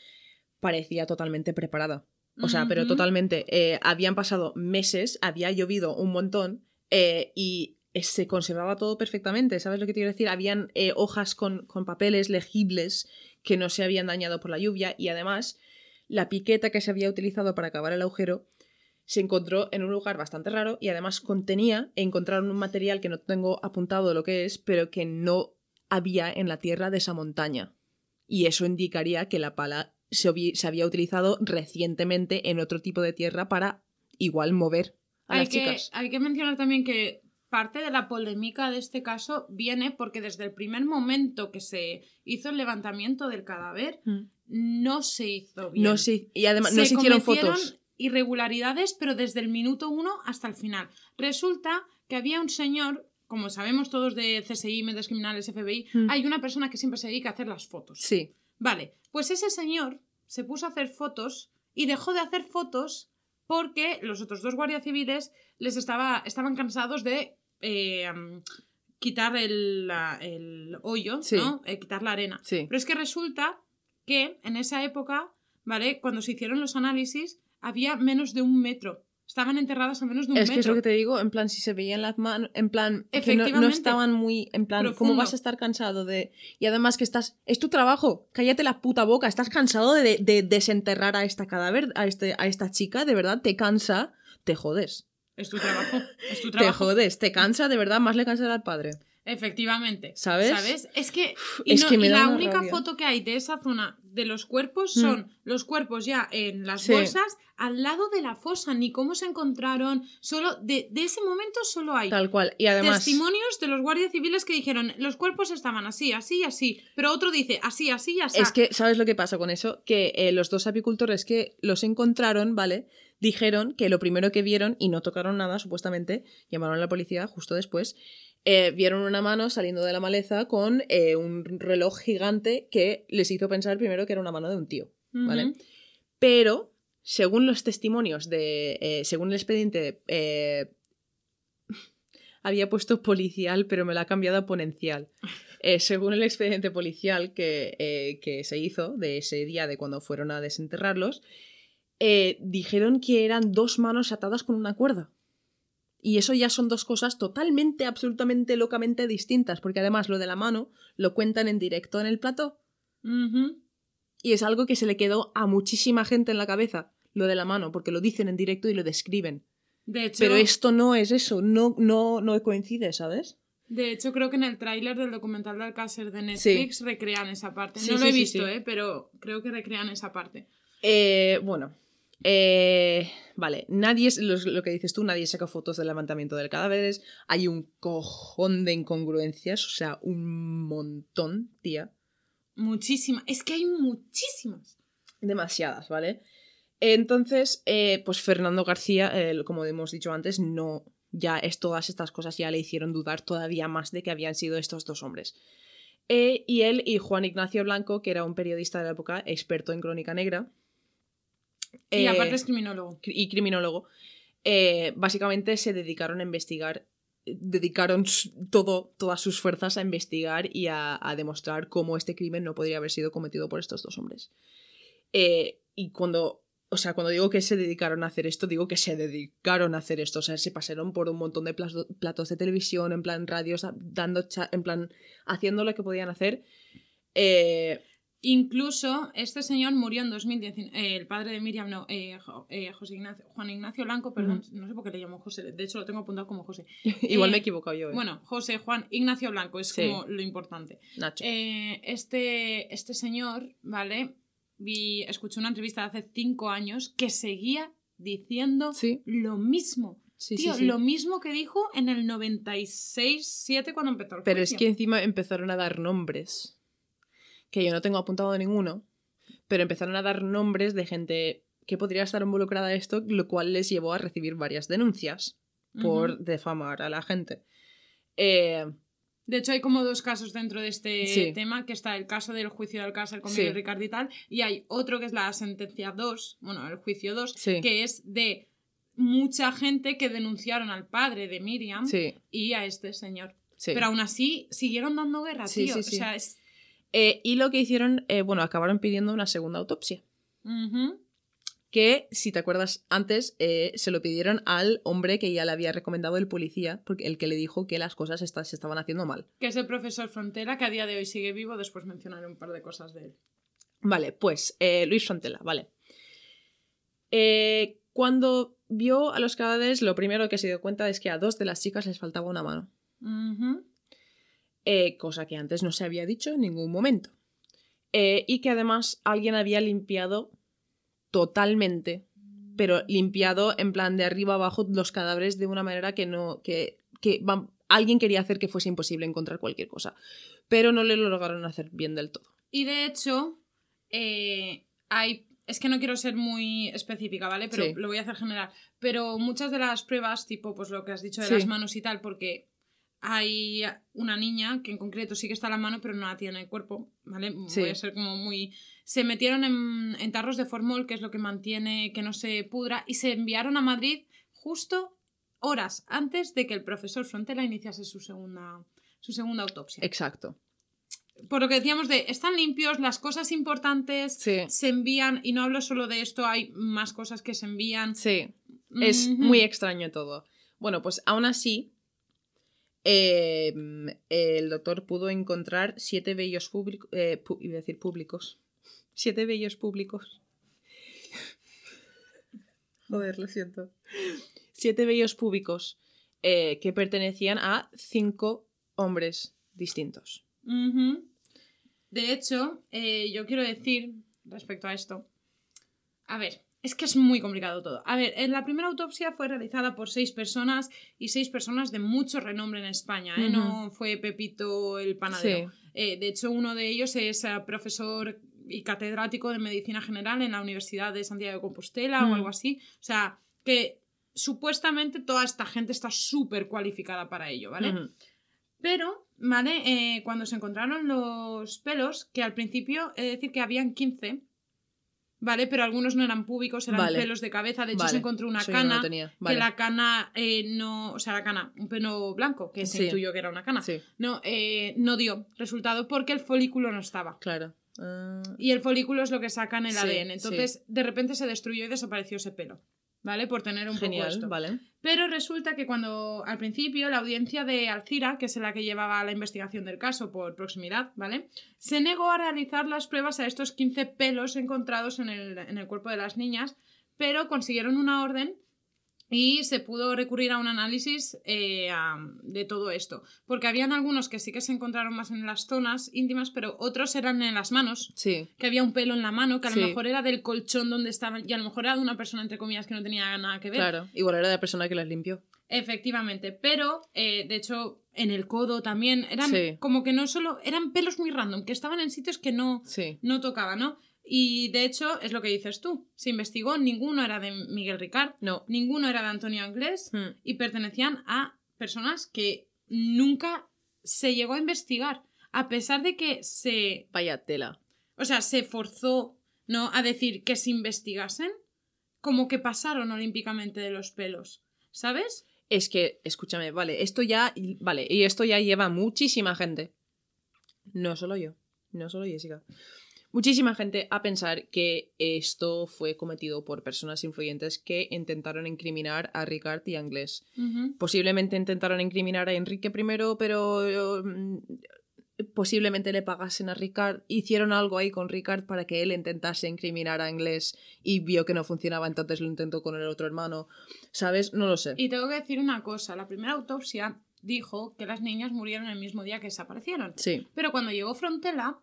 parecía totalmente preparada. O sea, pero totalmente. eh, habían pasado meses, había llovido un montón eh, y se conservaba todo perfectamente. ¿Sabes lo que te quiero decir? Habían eh, hojas con, con papeles legibles que no se habían dañado por la lluvia y además la piqueta que se había utilizado para acabar el agujero se encontró en un lugar bastante raro y además contenía, encontraron un material que no tengo apuntado lo que es, pero que no había en la tierra de esa montaña. Y eso indicaría que la pala se, había utilizado recientemente en otro tipo de tierra para igual mover a Hay las que, chicas. hay que mencionar también que parte de la polémica de este caso viene porque desde el primer momento que se hizo el levantamiento del cadáver Mm. no se hizo bien. No se, y además no se hicieron fotos. irregularidades, pero desde el minuto uno hasta el final. Resulta que había un señor, como sabemos todos de CSI, medios criminales, FBI, Mm. hay una persona que siempre se dedica a hacer las fotos. Sí, Vale, pues ese señor se puso a hacer fotos y dejó de hacer fotos porque los otros dos guardias civiles les estaba, estaban cansados de eh, quitar el, la- el hoyo, Sí. ¿no? Eh, quitar la arena. sí. Pero es que resulta que en esa época, ¿vale? Cuando se hicieron los análisis, había menos de un metro. Estaban enterradas a menos de un Es que es metro. lo que te digo, en plan, si se veían las manos, en plan, que no, estaban muy, en plan, ¿cómo vas a estar cansado de...? Y además que estás, es tu trabajo, cállate la puta boca, estás cansado de, de desenterrar a esta cadáver, a, este, a esta chica, de verdad, te cansa, te jodes. Es tu trabajo. Es tu Te trabajo. jodes, te cansa, de verdad, más le cansa al padre. Efectivamente. ¿Sabes? ¿Sabes? Es que, y es no- que me y da la única rabia. foto que hay de esa zona de los cuerpos Mm. son los cuerpos ya en las Sí. bolsas al lado de la fosa, ni cómo se encontraron. Solo de, de ese momento solo hay Tal cual. Y además, testimonios de los guardias civiles que dijeron los cuerpos estaban así, así y así. Pero otro dice así, así y así. es que, ¿sabes lo que pasa con eso? Que eh, los dos apicultores que los encontraron, ¿vale? Dijeron que lo primero que vieron, y no tocaron nada, supuestamente, llamaron a la policía justo después, eh, vieron una mano saliendo de la maleza con eh, un reloj gigante que les hizo pensar primero que era una mano de un tío, ¿vale? Pero, según los testimonios de. eh, según el expediente. había puesto policial, pero me lo ha cambiado a ponencial. Eh, según el expediente policial que, eh, que se hizo de ese día de cuando fueron a desenterrarlos, eh, dijeron que eran dos manos atadas con una cuerda. Y eso ya son dos cosas totalmente, absolutamente, locamente distintas, porque además lo de la mano lo cuentan en directo en el plató. Y es algo que se le quedó a muchísima gente en la cabeza, lo de la mano, porque lo dicen en directo y lo describen. De hecho, Pero esto no es eso, no, no, no coincide, ¿sabes? de hecho, creo que en el tráiler del documental de Alcácer de Netflix recrean esa parte. Sí, no lo sí, he visto. ¿eh? pero creo que recrean esa parte. Eh, bueno, eh, vale, nadie, es- lo, lo que dices tú, nadie saca fotos del levantamiento del cadáveres, hay un cojón de incongruencias, o sea, un montón, tía. Muchísimas. Es que hay muchísimas. Demasiadas, ¿vale? Entonces, eh, pues Fernando García, eh, como hemos dicho antes, no, ya es todas estas cosas ya le hicieron dudar todavía más de que habían sido estos dos hombres. Eh, y él y Juan Ignacio Blanco, que era un periodista de la época, experto en crónica negra. Y eh, aparte es criminólogo. cri- y criminólogo, eh, básicamente se dedicaron a investigar, eh, dedicaron todo, todas sus fuerzas a investigar y a, a demostrar cómo este crimen no podría haber sido cometido por estos dos hombres. Eh, y cuando, o sea, cuando digo que se dedicaron a hacer esto, digo que se dedicaron a hacer esto, o sea, se pasaron por un montón de plato- platos de televisión, en plan radios, dando, en plan, haciendo lo que podían hacer. Eh, Incluso este señor murió en 2019. eh, el padre de Miriam, no, eh, eh, José Ignacio, Juan Ignacio Blanco, perdón, no sé por qué le llamo José. De hecho, lo tengo apuntado como José. igual me he equivocado yo. Bueno, José Juan Ignacio Blanco es Sí. como lo importante. Nacho. Este, este señor, ¿vale? Vi, escuché una entrevista de hace cinco años que seguía diciendo sí, lo mismo. sí, Tío, sí, sí. lo mismo que dijo en el 96-7 cuando empezó el Pero es juicio. que encima empezaron a dar nombres. Que yo no tengo apuntado ninguno. Pero empezaron a dar nombres de gente que podría estar involucrada en esto, lo cual les llevó a recibir varias denuncias por defamar a la gente. Eh, De hecho, hay como dos casos dentro de este Sí. tema, que está el caso del juicio de Alcácer con Sí. Miguel Ricardo y tal, y hay otro que es la sentencia 2, bueno, el juicio 2, Sí. que es de mucha gente que denunciaron al padre de Miriam y a este señor. Pero aún así siguieron dando guerra, tío. O sea, es... Eh, y lo que hicieron, eh, bueno, acabaron pidiendo una segunda autopsia. Que, si te acuerdas antes, eh, se lo pidieron al hombre que ya le había recomendado el policía, porque el que le dijo que las cosas se estaban haciendo mal. Que es el profesor Frontera, que a día de hoy sigue vivo, después mencionaré un par de cosas de él. Vale, pues Luis Frontela, vale. Cuando vio a los cadáveres, lo primero que se dio cuenta es que a dos de las chicas les faltaba una mano. Eh, cosa que antes no se había dicho en ningún momento. Eh, y que además alguien había limpiado totalmente, pero limpiado en plan de arriba abajo los cadáveres de una manera que no. que, que vam- alguien quería hacer que fuese imposible encontrar cualquier cosa. Pero no le lo lograron hacer bien del todo. Y de hecho, eh, hay. Es que no quiero ser muy específica, ¿vale? Pero Sí. lo voy a hacer general. Pero muchas de las pruebas, tipo, pues lo que has dicho de Sí. las manos y tal, porque hay una niña que en concreto sí que está la mano, pero no la tiene en el cuerpo, ¿vale? Sí. Voy a ser como muy. Se metieron en, en tarros de formol, que es lo que mantiene que no se pudra, y se enviaron a Madrid justo horas antes de que el profesor Frontera iniciase su segunda, su segunda autopsia Exacto. por lo que decíamos de están limpios, las cosas importantes Sí. se envían, y no hablo solo de esto, hay más cosas que se envían. Sí. Es muy extraño todo. Bueno, pues aún así, eh, el doctor pudo encontrar siete vellos públicos. iba a decir públicos. Siete vellos públicos. Joder, lo siento. Siete vellos públicos eh, que pertenecían a cinco hombres distintos. De hecho, eh, yo quiero decir respecto a esto. A ver, es que es muy complicado todo. A ver, en la primera autopsia fue realizada por seis personas y seis personas de mucho renombre en España. ¿eh? No fue Pepito el panadero. Sí. Eh, de hecho, uno de ellos es eh, profesor y catedrático de medicina general en la Universidad de Santiago de Compostela Mm. o algo así. O sea, que supuestamente toda esta gente está súper cualificada para ello, ¿vale? Pero, ¿vale? Eh, cuando se encontraron los pelos, que al principio de decir que habían 15, ¿vale? Pero algunos no eran púbicos, eran Vale. pelos de cabeza. De hecho, Vale, se encontró una eso no cana. Que Vale. la cana eh, no. O sea, la cana, un pelo blanco, que se Sí. intuyó que era una cana. Sí, No, eh, no dio resultado porque el folículo no estaba. claro. Y el folículo es lo que sacan el Sí, ADN. Entonces, de repente se destruyó y desapareció ese pelo. ¿Vale? Por tener un poco esto. vale. Pero resulta que cuando al principio la audiencia de Alcira, que es la que llevaba la investigación del caso por proximidad, ¿vale? Se negó a realizar las pruebas a estos 15 pelos encontrados en el, en el cuerpo de las niñas, pero consiguieron una orden y se pudo recurrir a un análisis eh, de todo esto. Porque habían algunos que sí que se encontraron más en las zonas íntimas, pero otros eran en las manos Sí, que había un pelo en la mano, que a Sí. lo mejor era del colchón donde estaban, y a lo mejor era de una persona, entre comillas, que no tenía nada que ver. claro. Igual era la persona que las limpió. Efectivamente, pero eh, de hecho en el codo también eran Sí. como que no solo, eran pelos muy random, que estaban en sitios que no, Sí. no tocaban, ¿no? Y de hecho es lo que dices tú, se investigó, ninguno era de Miguel Ricard, No. ninguno era de Antonio Anglés Hmm. y pertenecían a personas que nunca se llegó a investigar, a pesar de que se Vaya tela. o sea, se forzó, ¿no? A decir que se investigasen, como que pasaron olímpicamente de los pelos, ¿sabes? Es que, escúchame, vale, esto ya, vale, y esto ya lleva muchísima gente, no solo yo, no solo Jessica, muchísima gente a pensar que esto fue cometido por personas influyentes que intentaron incriminar a Ricard y a Anglés. Posiblemente intentaron incriminar a Enrique I, pero mm, posiblemente le pagasen a Ricard. Hicieron algo ahí con Ricard para que él intentase incriminar a Inglés y vio que no funcionaba, entonces lo intentó con el otro hermano. ¿Sabes? No lo sé. Y tengo que decir una cosa, la primera autopsia dijo que las niñas murieron el mismo día que desaparecieron. Sí, Pero cuando llegó Frontela,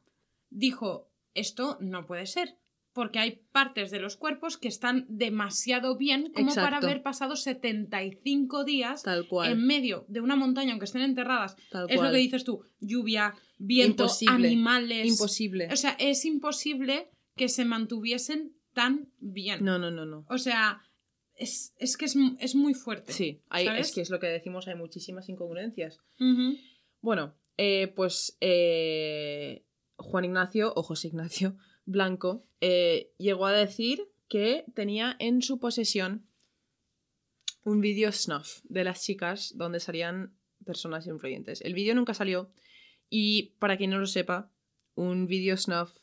dijo, esto no puede ser, porque hay partes de los cuerpos que están demasiado bien como para haber pasado 75 días tal cual. en medio de una montaña, aunque estén enterradas. Tal Es cual. lo que dices tú, lluvia, viento, Imposible. animales. Imposible. O sea, es imposible que se mantuviesen tan bien. No, no, no, no. O sea, es, es que es, es muy fuerte. Sí, hay, ¿sabes? es que es lo que decimos, hay muchísimas incongruencias. Bueno, eh, pues eh, Juan Ignacio o José Ignacio Blanco eh, llegó a decir que tenía en su posesión un vídeo snuff de las chicas donde salían personas influyentes. El vídeo nunca salió y para quien no lo sepa, un vídeo snuff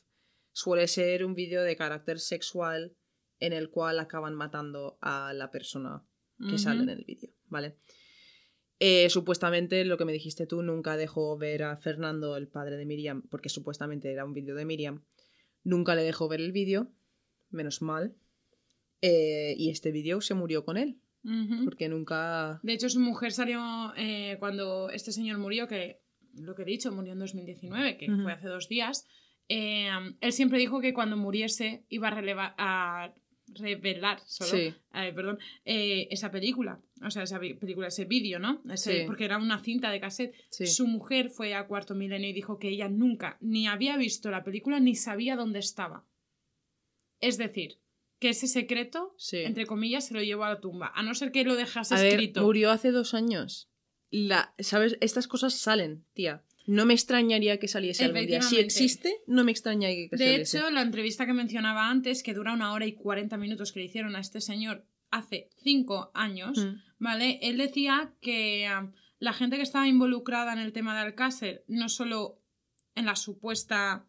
suele ser un vídeo de carácter sexual en el cual acaban matando a la persona que sale en el vídeo, ¿vale? Eh, supuestamente, lo que me dijiste tú, nunca dejó ver a Fernando, el padre de Miriam, porque supuestamente era un vídeo de Miriam. Nunca le dejó ver el vídeo, menos mal. Eh, y este vídeo se murió con él, porque nunca... De hecho, su mujer salió eh, cuando este señor murió, que lo que he dicho, murió en 2019, que Ujú. fue hace dos días. él siempre dijo que cuando muriese iba a, a revelar solo, Sí. eh, perdón, eh, esa película. O sea, esa película, ese vídeo, ¿no? Ese- Sí. Porque era una cinta de cassette. Sí. Su mujer fue a Cuarto Milenio y dijo que ella nunca ni había visto la película ni sabía dónde estaba. Es decir, que ese secreto, entre comillas, se lo llevó a la tumba. A no ser que lo dejase A ver, escrito. murió hace dos años. La, ¿Sabes? Estas cosas salen, tía. No me extrañaría que saliese algún día. Si existe, no me extrañaría que De saliese. hecho, la entrevista que mencionaba antes, que dura una hora y 40 minutos que le hicieron a este señor hace cinco años, Mm. ¿vale? Él decía que ah, la gente que estaba involucrada en el tema de Alcácer, no solo en la supuesta,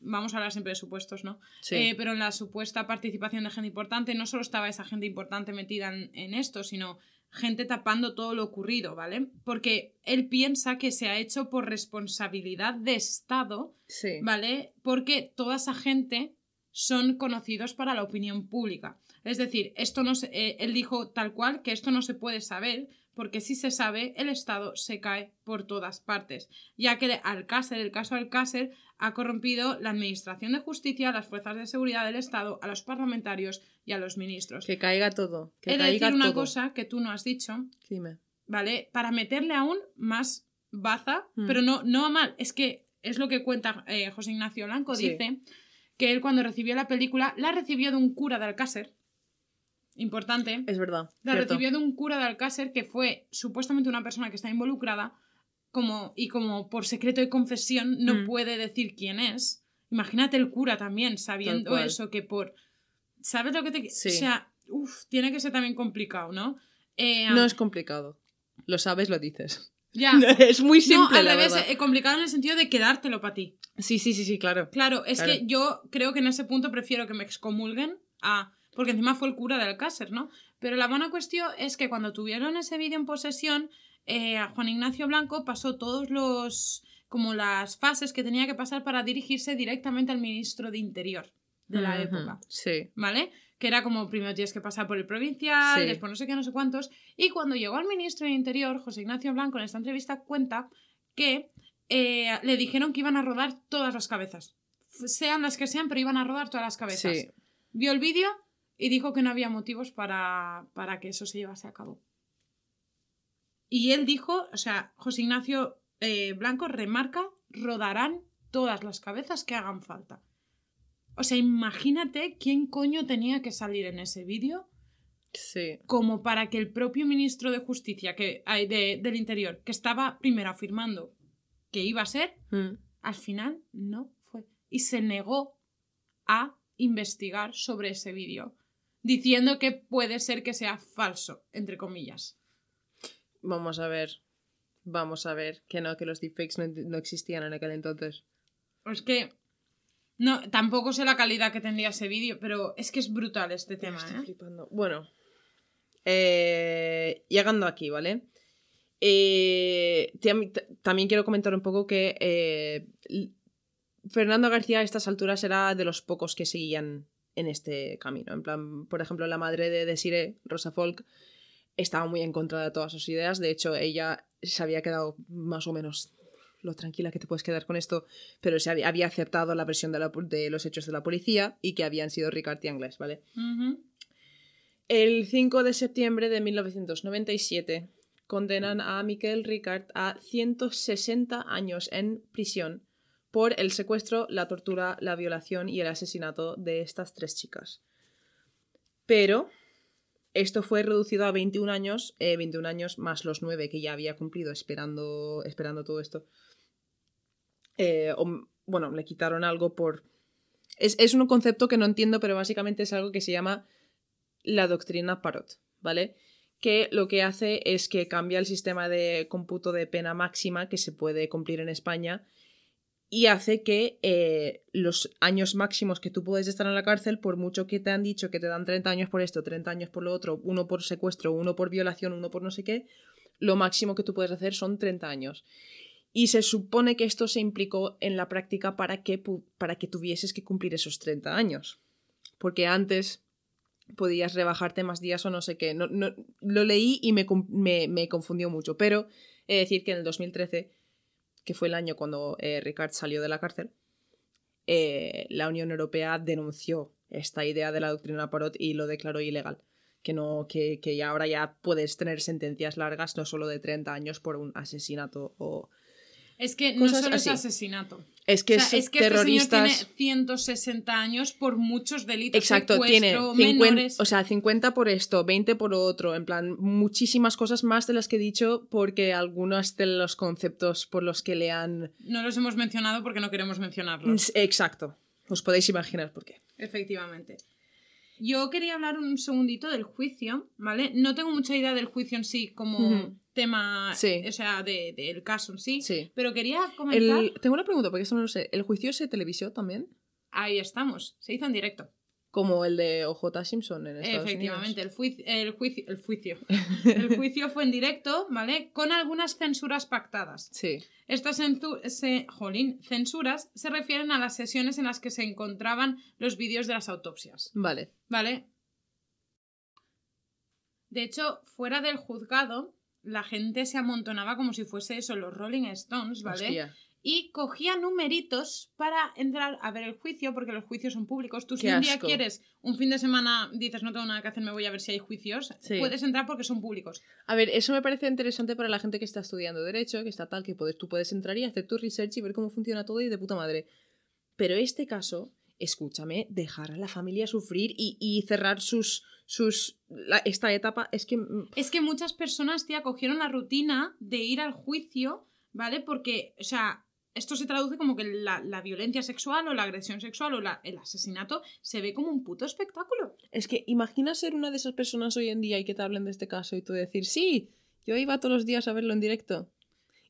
vamos a hablar siempre de supuestos, ¿no? Sí. Eh, pero en la supuesta participación de gente importante, no solo estaba esa gente importante metida en, en esto, sino gente tapando todo lo ocurrido, ¿vale? Porque él piensa que se ha hecho por responsabilidad de Estado sí. ¿vale? Porque toda esa gente son conocidos para la opinión pública. Es decir, esto no se- eh, él dijo tal cual que esto no se puede saber, porque si se sabe, el Estado se cae por todas partes, ya que Alcácer, el caso Alcácer, ha corrompido la Administración de Justicia, las fuerzas de seguridad del Estado, a los parlamentarios y a los ministros. Que caiga todo. Que He de caiga decir una todo. cosa que tú no has dicho, Dime. ¿vale? Para meterle aún más baza, Mm. pero no, no a mal. Es que es lo que cuenta eh, José Ignacio Blanco. Sí. Dice que él cuando recibió la película, la recibió de un cura de Alcácer. Importante. Es verdad. La cierto. recibió de un cura de Alcácer que fue supuestamente una persona que está involucrada como, y como por secreto de confesión no Mm. puede decir quién es. Imagínate el cura también sabiendo eso, que por... ¿Sabes lo que te... Sí. O sea, uf, tiene que ser también complicado, ¿no? Eh, No es complicado. Lo sabes, lo dices. Ya. es muy No, simple, al la revés, verdad. eh, complicado en el sentido de quedártelo para ti. Sí, sí, sí, sí, claro. Claro, es Claro. que yo creo que en ese punto prefiero que me excomulguen a... Porque encima fue el cura de Alcácer, ¿no? Pero la buena cuestión es que cuando tuvieron ese vídeo en posesión, eh, a Juan Ignacio Blanco pasó todos los... como las fases que tenía que pasar para dirigirse directamente al ministro de Interior de la época. Sí. ¿Vale? Que era como primero tienes que pasar por el provincial, Sí. después no sé qué, no sé cuántos. Y cuando llegó al ministro de Interior, José Ignacio Blanco, en esta entrevista cuenta que eh, le dijeron que iban a rodar todas las cabezas. Sean las que sean, pero iban a rodar todas las cabezas. Sí. Vio el vídeo y dijo que no había motivos para, para que eso se llevase a cabo. Y él dijo, o sea, José Ignacio eh, Blanco remarca, rodarán todas las cabezas que hagan falta. O sea, imagínate quién coño tenía que salir en ese vídeo Sí. como para que el propio ministro de Justicia, que, de- del Interior, que estaba primero afirmando que iba a ser, Mm. al final no fue. Y se negó a investigar sobre ese vídeo, diciendo que puede ser que sea falso, entre comillas. Vamos a ver. Vamos a ver. Que no, que los deepfakes no, no existían en aquel entonces. Es que no, tampoco sé la calidad que tendría ese vídeo, pero es que es brutal este tema, Estoy ¿eh? flipando. Bueno. eh, llegando aquí, ¿vale? Eh, también quiero comentar un poco que eh, Fernando García a estas alturas era de los pocos que seguían en este camino. En plan, por ejemplo, la madre de Desiree, Rosa Folk, estaba muy en contra de todas sus ideas. De hecho, ella se había quedado más o menos lo tranquila que te puedes quedar con esto, pero se había, había aceptado la versión de, la pu- de los hechos de la policía y que habían sido Ricard y Anglés, ¿vale? El 5 de septiembre de 1997 condenan a Miquel Ricard a 160 años en prisión por el secuestro, la tortura, la violación y el asesinato de estas tres chicas. Pero esto fue reducido a 21 años, eh, 21 años más los 9 que ya había cumplido esperando, esperando todo esto. Eh, bueno, le quitaron algo por... Es, es un concepto que no entiendo, pero básicamente es algo que se llama la doctrina Parot, ¿vale? Que lo que hace es que cambia el sistema de cómputo de pena máxima que se puede cumplir en España y hace que eh, los años máximos que tú puedes estar en la cárcel, por mucho que te han dicho que te dan 30 años por esto, 30 años por lo otro, uno por secuestro, uno por violación, uno por no sé qué, lo máximo que tú puedes hacer son 30 años. Y se supone que esto se implicó en la práctica para que, para que tuvieses que cumplir esos 30 años. Porque antes podías rebajarte más días o no sé qué. No, no- lo leí y me, me- me confundió mucho. Pero he de decir que en el 2013, que fue el año cuando eh, Ricard salió de la cárcel, eh, la Unión Europea denunció esta idea de la doctrina Parot y lo declaró ilegal. Que, no, que, que ahora ya puedes tener sentencias largas, no solo de 30 años por un asesinato o... Es que no solo así. es asesinato. Es que, o sea, es que este señor terroristas... tiene 160 años por muchos delitos. Exacto, tiene secuestro, 50, menores. o sea, 50 por esto, 20 por otro, en plan, muchísimas cosas más de las que he dicho porque algunos de los conceptos por los que le han... No los hemos mencionado porque no queremos mencionarlos. Exacto, os podéis imaginar por qué. Efectivamente. Yo quería hablar un segundito del juicio, ¿vale? No tengo mucha idea del juicio en sí como. Tema, Sí. o sea, de- del caso en sí, Sí. pero quería comentar... El- tengo una pregunta, porque esto no lo sé. ¿El juicio se televisó también? Ahí estamos, se hizo en directo. Como el de OJ Simpson en Estados Efectivamente, Unidos. el, juicio, el juicio, el juicio. El juicio fue en directo, ¿vale? Con algunas censuras pactadas. Sí. Estas se- jolín, censuras se refieren a las sesiones en las que se encontraban los vídeos de las autopsias, Vale. ¿vale? De hecho, fuera del juzgado, la gente se amontonaba como si fuese eso, los Rolling Stones, ¿vale? Hostia. y cogía numeritos para entrar a ver el juicio, porque los juicios son públicos. Tú si Qué un día asco. quieres, un fin de semana, dices no tengo nada que hacer, me voy a ver si hay juicios, Sí. puedes entrar porque son públicos. A ver, eso me parece interesante para la gente que está estudiando Derecho, que está tal, que puedes, tú puedes entrar y hacer tu research y ver cómo funciona todo y de puta madre. Pero este caso, escúchame, dejar a la familia sufrir y, y cerrar sus. sus la- esta etapa es que. mm, Es que muchas personas, tía, cogieron la rutina de ir al juicio, ¿vale? Porque, o sea, esto se traduce como que la, la violencia sexual o la agresión sexual o la- el asesinato se ve como un puto espectáculo. Es que imagina ser una de esas personas hoy en día y que te hablen de este caso y tú decir, sí, yo iba todos los días a verlo en directo.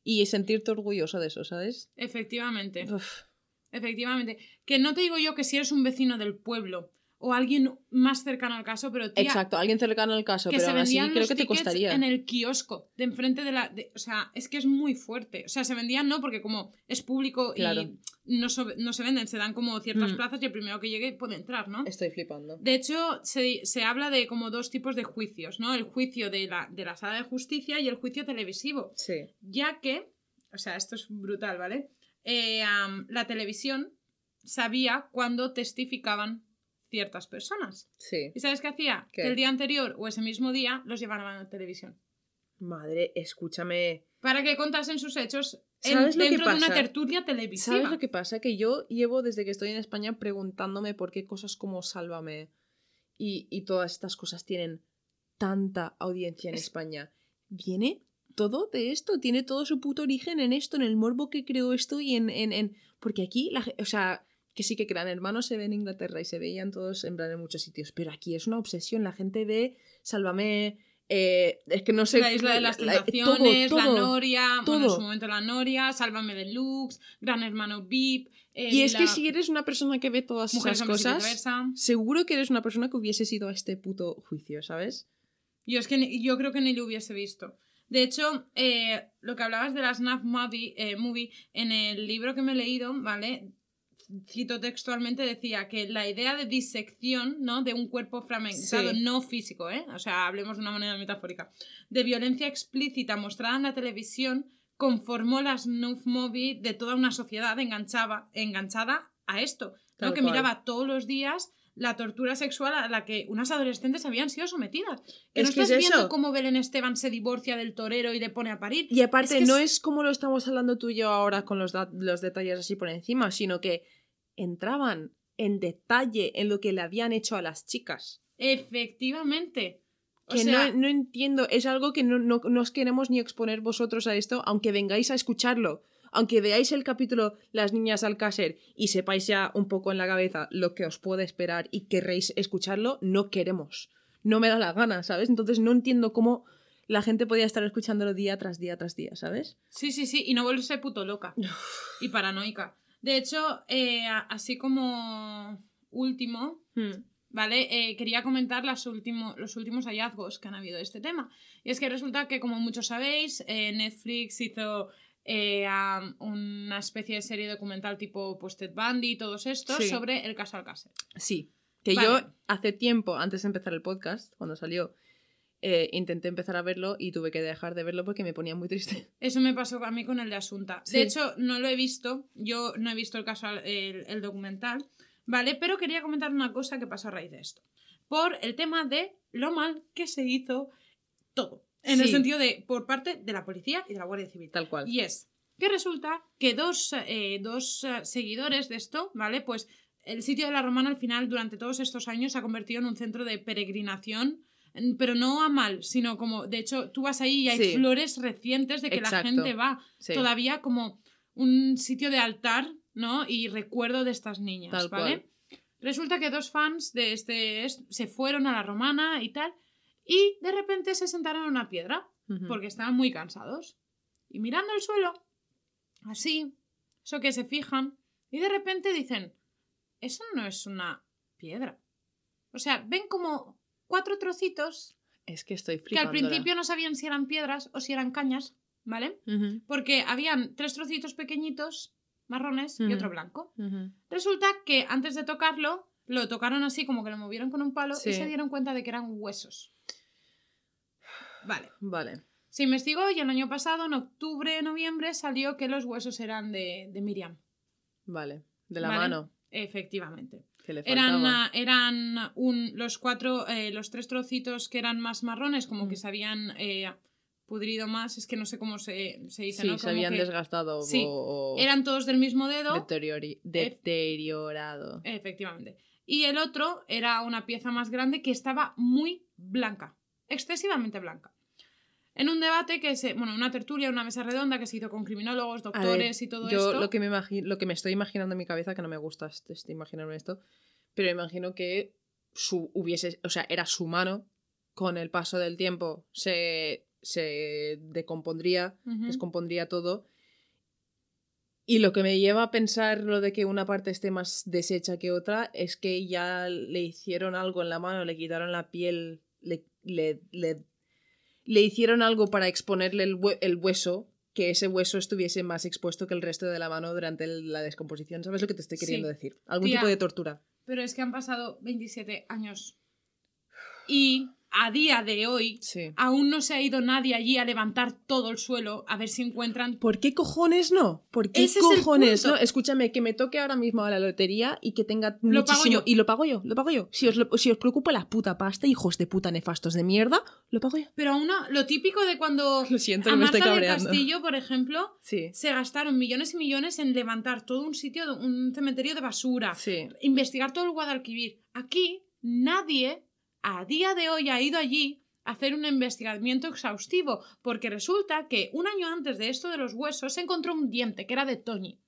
Y sentirte orgulloso de eso, ¿sabes? Efectivamente. Uf. Efectivamente. Que no te digo yo que si eres un vecino del pueblo o alguien más cercano al caso, pero tía, Exacto, alguien cercano al caso, que pero se aún así vendían creo los que te tickets costaría. en el kiosco de enfrente de la de- o sea es que es muy fuerte o sea se vendían no porque como es público Claro. y no, so- no se venden se dan como ciertas Mm. plazas y el primero que llegue puede entrar no Estoy flipando. de hecho se, se habla de como dos tipos de juicios no el juicio de la, de la sala de justicia y el juicio televisivo Sí. ya que o sea esto es brutal vale Eh, la televisión sabía cuándo testificaban ciertas personas Sí. ¿Y sabes qué hacía? ¿Qué? Que el día anterior o ese mismo día los llevaban a la televisión. Madre, escúchame. Para que contasen sus hechos en- ¿Sabes lo que dentro de una tertulia televisiva. ¿Sabes lo que pasa? Que yo llevo desde que estoy en España preguntándome por qué cosas como Sálvame y, y todas estas cosas tienen tanta audiencia en Es- España. Viene todo de esto, tiene todo su puto origen en esto, en el morbo que creó esto y en... en, en- Porque aquí, la, o sea, que sí que Gran Hermano se ve en Inglaterra y se veían todos en plan en muchos sitios, pero aquí es una obsesión, la gente ve Sálvame... eh, es que no sé... La isla de las la- tentaciones, todo, la todo. Noria, bueno, en todo. su momento la Noria, Sálvame Deluxe, Gran Hermano VIP. eh, Y es que si eres una persona que ve todas Mujeres esas cosas, seguro que eres una persona que hubiese ido a este puto juicio, ¿sabes? Yo es que yo creo que ni lo hubiese visto. De hecho, eh, lo que hablabas de la Snap movie, eh, movie, en el libro que me he leído, ¿vale? Cito textualmente, decía que la idea de disección, ¿no? De un cuerpo fragmentado, Sí. no físico, ¿eh? O sea, hablemos de una manera metafórica, de violencia explícita mostrada en la televisión, conformó la snuff movie de toda una sociedad enganchaba, enganchada a esto, ¿no? Que miraba todos los días la tortura sexual a la que unas adolescentes habían sido sometidas. Que Es no que es estás viendo cómo Belén Esteban se divorcia del torero y le pone a parir. Y aparte, Es que no es- como lo estamos hablando tú y yo ahora con los, los detalles así por encima, sino que entraban en detalle en lo que le habían hecho a las chicas. Efectivamente. O Que sea, no, no entiendo, es algo que no, no, no os queremos ni exponer vosotros a esto, aunque vengáis a escucharlo. Aunque veáis el capítulo Las niñas Alcácer y sepáis ya un poco en la cabeza lo que os puede esperar y querréis escucharlo, no queremos. No me da la gana, ¿sabes? Entonces no entiendo cómo la gente podía estar escuchándolo día tras día tras día, ¿sabes? Sí, sí, sí, y no volverse puto loca y paranoica. De hecho, eh, así como último, ¿vale? Eh, quería comentar las último- los últimos hallazgos que han habido de este tema. Y es que resulta que, como muchos sabéis, eh, Netflix hizo eh, am, una especie de serie documental tipo pues, Ted Bundy y todos estos Sí. sobre el caso Alcácer. Sí. Que Vale. yo hace tiempo, antes de empezar el podcast, cuando salió, eh, intenté empezar a verlo y tuve que dejar de verlo porque me ponía muy triste. Eso me pasó a mí con el de Asunta. Sí. De hecho, no lo he visto. Yo no he visto el caso, el, el documental, ¿vale? Pero quería comentar una cosa que pasó a raíz de esto. Por el tema de lo mal que se hizo todo. En el sentido de por parte de la policía y de la Guardia Civil. Tal cual. Y es que resulta que dos, eh, dos eh, seguidores de esto, ¿vale? Pues el sitio de la Romana al final, durante todos estos años, se ha convertido en un centro de peregrinación, en- pero no a mal, sino como, de hecho, tú vas ahí y hay Sí. flores recientes de que la gente va. Sí. Todavía como un sitio de altar, ¿no? Y recuerdo de estas niñas, Tal ¿vale? Resulta que dos fans de este es- se fueron a la Romana y tal, y de repente se sentaron en una piedra porque estaban muy cansados. Y mirando el suelo, así, eso que se fijan, y de repente dicen, eso no es una piedra. O sea, ven como cuatro trocitos Es que estoy que al principio no sabían si eran piedras o si eran cañas, ¿vale? Porque habían tres trocitos pequeñitos, marrones, y otro blanco. Resulta que antes de tocarlo, lo tocaron así como que lo movieron con un palo Sí. y se dieron cuenta de que eran huesos. Vale. Vale. Se investigó y el año pasado, en octubre, noviembre, salió que los huesos eran de, de Miriam. Vale. De la Vale. mano. Efectivamente. Que le Eran, ah, eran un, los cuatro, eh, los tres trocitos que eran más marrones, como Mm. que se habían eh, pudrido más, es que no sé cómo se, se dice, sí, ¿no? se habían que desgastado Sí. o, o Eran todos del mismo dedo. deteriori- deteriorado. Efectivamente. Y el otro era una pieza más grande que estaba muy blanca, excesivamente blanca. En un debate que se, bueno, una tertulia, una mesa redonda que se hizo con criminólogos, ver, doctores y todo yo esto. Lo que, me imagi- lo que me estoy imaginando en mi cabeza, que no me gusta este, este imaginarme esto, pero imagino que su, hubiese, o sea, era su mano, con el paso del tiempo se, se decompondría, descompondría todo Y lo que me lleva a pensar lo de que una parte esté más deshecha que otra es que ya le hicieron algo en la mano, le quitaron la piel, le, le, le, le hicieron algo para exponerle el, hue- el hueso, que ese hueso estuviese más expuesto que el resto de la mano durante la descomposición. ¿Sabes lo que te estoy queriendo Sí. decir? Algún Tía. tipo de tortura. Pero es que han pasado 27 años. Y a día de hoy Sí. aún no se ha ido nadie allí a levantar todo el suelo a ver si encuentran... ¿Por qué cojones no? ¿Por qué Ese es el cojones punto. no? Escúchame, que me toque ahora mismo a la lotería y que tenga Lo pago muchísimo... yo. Y lo pago yo, lo pago yo. Si os, lo- si os preocupa la puta pasta, hijos de puta nefastos de mierda, lo pago yo. Pero aún lo típico de cuando Lo siento, a me Marta estoy del cabreando. Castillo, por ejemplo, Sí. se gastaron millones y millones en levantar todo un sitio, un cementerio de basura, Sí. investigar todo el Guadalquivir. Aquí nadie a día de hoy ha ido allí a hacer un investigamiento exhaustivo, porque resulta que un año antes de esto de los huesos se encontró un diente que era de Toñi.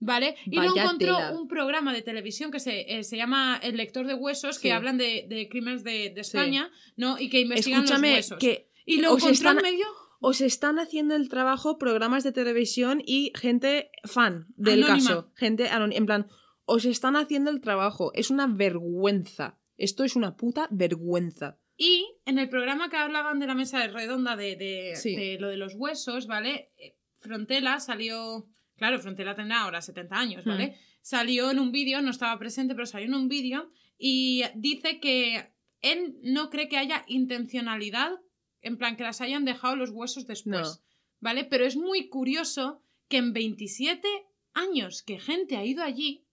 ¿Vale? Y lo encontró tela. un programa de televisión que se, eh, se llama El lector de huesos, que hablan de, de crímenes de, de España, ¿no? Y que investigan Escúchame, los huesos. que Y lo encontró están- en medio os están haciendo el trabajo programas de televisión y gente fan del Anónima. caso. Gente. En plan, os están haciendo el trabajo. Es una vergüenza. Esto es una puta vergüenza. Y en el programa que hablaban de la mesa redonda de, de- Sí. de lo de los huesos, ¿vale? Eh, Frontela salió. Claro, Frontela tendrá ahora 70 años, ¿vale? Mm. Salió en un vídeo, no estaba presente, pero salió en un vídeo y dice que él no cree que haya intencionalidad, en plan que las hayan dejado los huesos después, No. ¿vale? Pero es muy curioso que en 27 años que gente ha ido allí,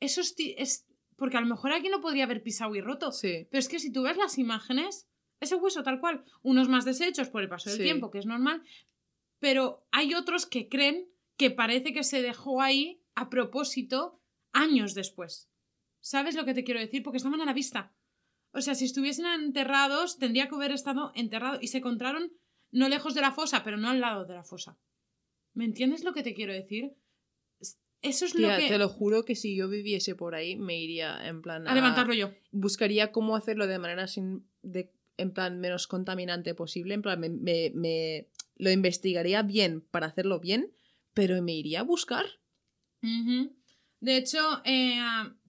eso es, ti- es porque a lo mejor aquí no podría haber pisado y roto. Sí. Pero es que si tú ves las imágenes, ese hueso tal cual, unos más deshechos por el paso del Sí. tiempo, que es normal, pero hay otros que creen que parece que se dejó ahí a propósito años después. ¿Sabes lo que te quiero decir? Porque estaban a la vista. O sea, si estuviesen enterrados, tendría que haber estado enterrado y se encontraron no lejos de la fosa, pero no al lado de la fosa. ¿Me entiendes lo que te quiero decir? Es- Eso es Tía, lo que... te lo juro que si yo viviese por ahí, me iría en plan A levantarlo yo. buscaría cómo hacerlo de manera sin de, en plan menos contaminante posible en plan me, me- me- lo investigaría bien para hacerlo bien pero me iría a buscar. De hecho, eh,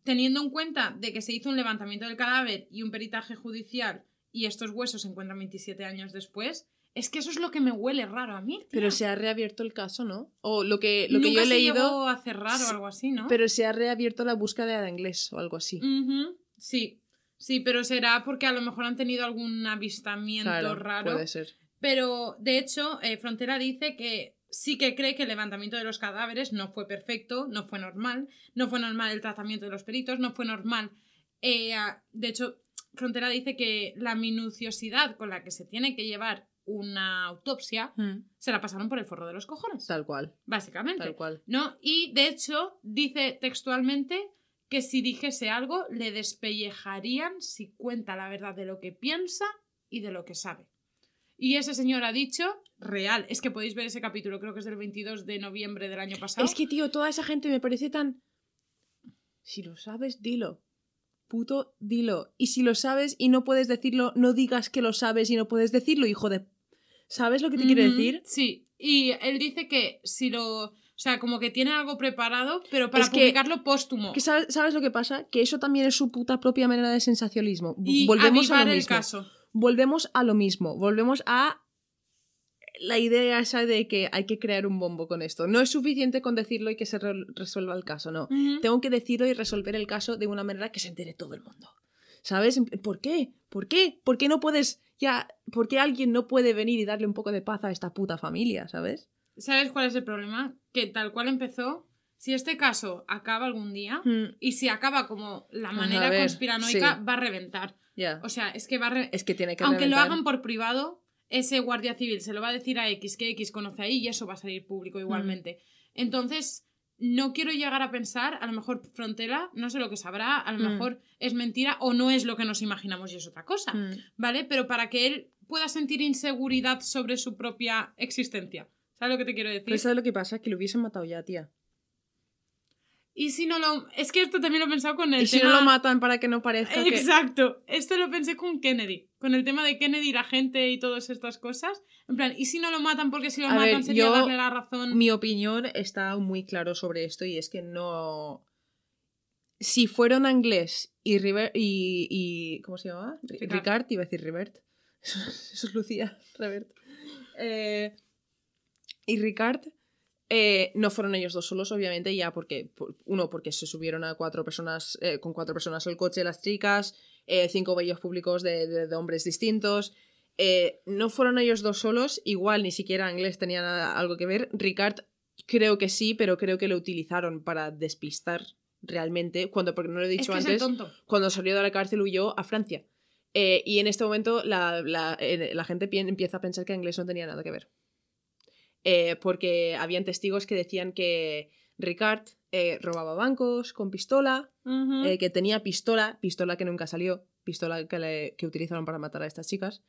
teniendo en cuenta de que se hizo un levantamiento del cadáver y un peritaje judicial y estos huesos se encuentran 27 años después, es que eso es lo que me huele raro a mí. tía. pero se ha reabierto el caso no o lo que lo que yo he se leído llegó a cerrar o algo así, ¿no? pero se ha reabierto la búsqueda de inglés o algo así Sí, sí, pero será porque a lo mejor han tenido algún avistamiento claro raro. puede ser Pero, de hecho, eh, Frontera dice que sí que cree que el levantamiento de los cadáveres no fue perfecto, no fue normal, no fue normal el tratamiento de los peritos, no fue normal. eh, de hecho, Frontera dice que la minuciosidad con la que se tiene que llevar una autopsia Mm, se la pasaron por el forro de los cojones, tal cual básicamente. tal cual ¿no? Y de hecho, dice textualmente que si dijese algo, le despellejarían si cuenta la verdad de lo que piensa y de lo que sabe. Y ese señor ha dicho, real, es que podéis ver ese capítulo, creo que es del 22 de noviembre del año pasado. es que tío toda esa gente me parece tan si lo sabes dilo puto dilo y si lo sabes y no puedes decirlo no digas que lo sabes y no puedes decirlo hijo de ¿sabes lo que te quiero Ujú, decir? Sí, y él dice que si lo... O sea, como que tiene algo preparado, pero para Es que- publicarlo póstumo. Que sabes, ¿Sabes lo que pasa? Que eso también es su puta propia manera de sensacionalismo. Y volvemos a lo el mismo. caso. Volvemos a lo mismo. Volvemos a la idea esa de que hay que crear un bombo con esto. No es suficiente con decirlo y que se re- resuelva el caso, no. Tengo que decirlo y resolver el caso de una manera que se entere todo el mundo. ¿Sabes? ¿Por qué? ¿Por qué? ¿Por qué no puedes ya... ¿Por qué alguien no puede venir y darle un poco de paz a esta puta familia? ¿Sabes? ¿Sabes cuál es el problema? Que tal cual empezó, si este caso acaba algún día, Mm, y si acaba como la manera ver, conspiranoica, sí. va a reventar. Ya. O sea, es que va a re- Es que tiene que Aunque lo reventar. hagan por privado, ese guardia civil se lo va a decir a X, que X conoce ahí y eso va a salir público igualmente. Entonces, no quiero llegar a pensar, a lo mejor Frontera, no sé lo que sabrá, a lo Mm. mejor es mentira o no es lo que nos imaginamos y es otra cosa, Mm. ¿vale? Pero para que él pueda sentir inseguridad sobre su propia existencia. ¿Sabes lo que te quiero decir? Pero ¿sabes lo que pasa? Que lo hubiesen matado ya, tía. Y si no lo... Es que esto también lo he pensado con el Y si no lo matan para que no parezca que... Exacto. Esto lo pensé con Kennedy. Con el tema de Kennedy, la gente y todas estas cosas. En plan, ¿y si no lo matan porque si lo A matan ver, sería yo- darle la razón? Mi opinión está muy claro sobre esto y es que no... Si fueron Anglés y River y, y- ¿cómo se llama? Ri- Ricard. Ricard, iba a decir Rivert. Eso, eso es Lucía, Revert. Eh, y Ricard eh, no fueron ellos dos solos, obviamente, ya porque por- uno porque se subieron a cuatro personas eh, con cuatro personas al coche las chicas, eh, cinco bellos públicos de, de- de hombres distintos. No fueron ellos dos solos, igual ni siquiera inglés tenía nada- algo que ver. Ricard creo que sí, pero creo que lo utilizaron para despistar realmente, cuando, porque no lo he dicho es antes, cuando salió de la cárcel huyó a Francia. Y en este momento la, la- la gente pi- empieza a pensar que inglés no tenía nada que ver. Eh, porque habían testigos que decían que Ricard eh, robaba bancos con pistola, eh, que tenía pistola, pistola que nunca salió, pistola que, le- que utilizaron para matar a estas chicas,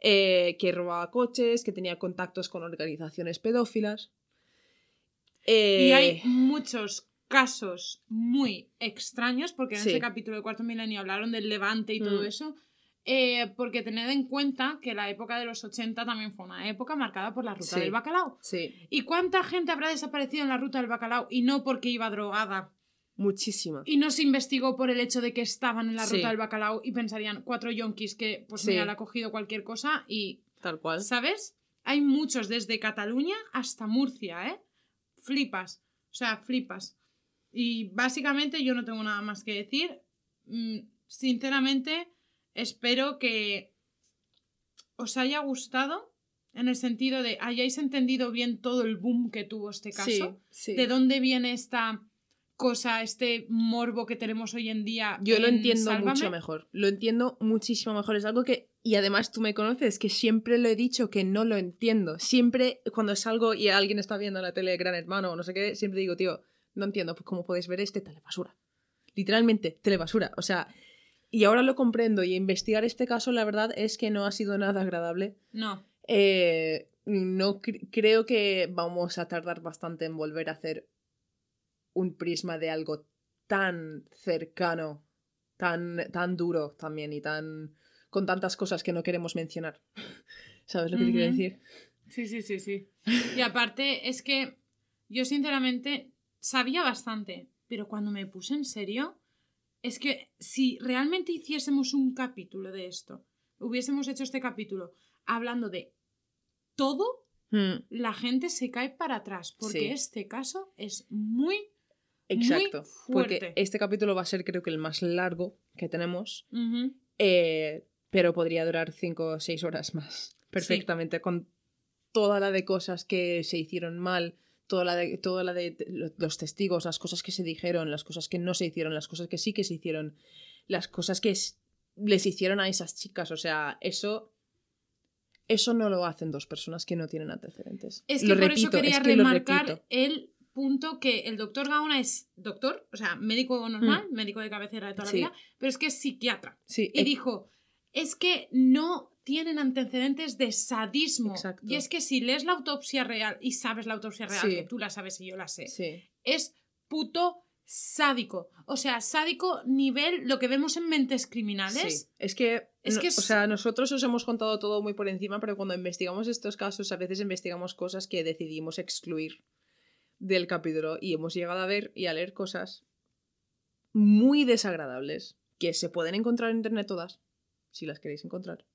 que robaba coches, que tenía contactos con organizaciones pedófilas. Y hay muchos casos muy extraños, porque en Sí. ese capítulo de Cuarto Milenio hablaron del Levante y todo Mm. eso. Eh, porque tened en cuenta que la época de los 80 también fue una época marcada por la ruta Sí. del bacalao. Sí, ¿Y cuánta gente habrá desaparecido en la ruta del bacalao y no porque iba drogada? muchísima. Y no se investigó por el hecho de que estaban en la Sí. ruta del bacalao y pensarían cuatro yonkis que, pues mira, le ha cogido cualquier cosa y Tal cual. ¿Sabes? Hay muchos desde Cataluña hasta Murcia, ¿eh? Flipas. O sea, flipas. Y básicamente yo no tengo nada más que decir. Mm, Sinceramente, espero que os haya gustado en el sentido de hayáis entendido bien todo el boom que tuvo este caso. Sí, sí. De dónde viene esta cosa, este morbo que tenemos hoy en día. Yo lo en entiendo Sálvame. mucho mejor. Lo entiendo muchísimo mejor. Es algo que. Y además tú me conoces, que siempre lo he dicho que no lo entiendo. Siempre cuando salgo y alguien está viendo la tele Gran Hermano o no sé qué, siempre digo, tío, no entiendo pues, cómo podéis ver este telebasura. Literalmente, telebasura. O sea. Y ahora lo comprendo. Y investigar este caso, la verdad es que no ha sido nada agradable. No. Eh, no cre- creo que vamos a tardar bastante en volver a hacer un prisma de algo tan cercano, tan, tan duro también y tan con tantas cosas que no queremos mencionar. ¿Sabes lo que te quiero decir? Sí, sí, sí, sí. Y aparte es que yo sinceramente sabía bastante, pero cuando me puse en serio, es que si realmente hiciésemos un capítulo de esto, hubiésemos hecho este capítulo hablando de todo, Mm, la gente se cae para atrás, porque Sí. este caso es muy... exacto. Porque fuerte. este capítulo va a ser creo que el más largo que tenemos, eh, pero podría durar 5 o 6 horas más. Perfectamente, con toda la de cosas que se hicieron mal, toda la de, toda la de lo- los testigos, las cosas que se dijeron, las cosas que no se hicieron, las cosas que sí que se hicieron, las cosas que es- les hicieron a esas chicas. O sea, eso. Eso no lo hacen dos personas que no tienen antecedentes. Es que lo por repito, eso quería es que remarcar el punto que el doctor Gaona es doctor, o sea, médico normal, médico de cabecera de toda Mm. Sí. la vida, pero es que es psiquiatra. Sí, Y eh, dijo, es que no tienen antecedentes de sadismo. Exacto. Y es que si lees la autopsia real y sabes la autopsia real, Sí. que tú la sabes y yo la sé, sí. es puto sádico. O sea, sádico nivel lo que vemos en mentes criminales. Sí, es que, Es no- que o sea, nosotros os hemos contado todo muy por encima, pero cuando investigamos estos casos, a veces investigamos cosas que decidimos excluir del capítulo y hemos llegado a ver y a leer cosas muy desagradables que se pueden encontrar en internet todas, si las queréis encontrar.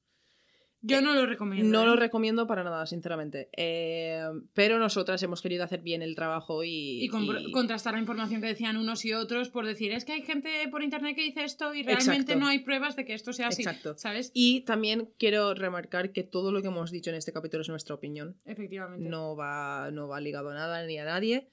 Yo no lo recomiendo. No ¿eh? lo recomiendo para nada, sinceramente. Eh, pero nosotras hemos querido hacer bien el trabajo y... Y con- y- contrastar la información que decían unos y otros por decir, es que hay gente por internet que dice esto y realmente Exacto. no hay pruebas de que esto sea así. Exacto. ¿Sabes? Y también quiero remarcar que todo lo que hemos dicho en este capítulo es nuestra opinión. Efectivamente. no va, no va ligado a nada ni a nadie.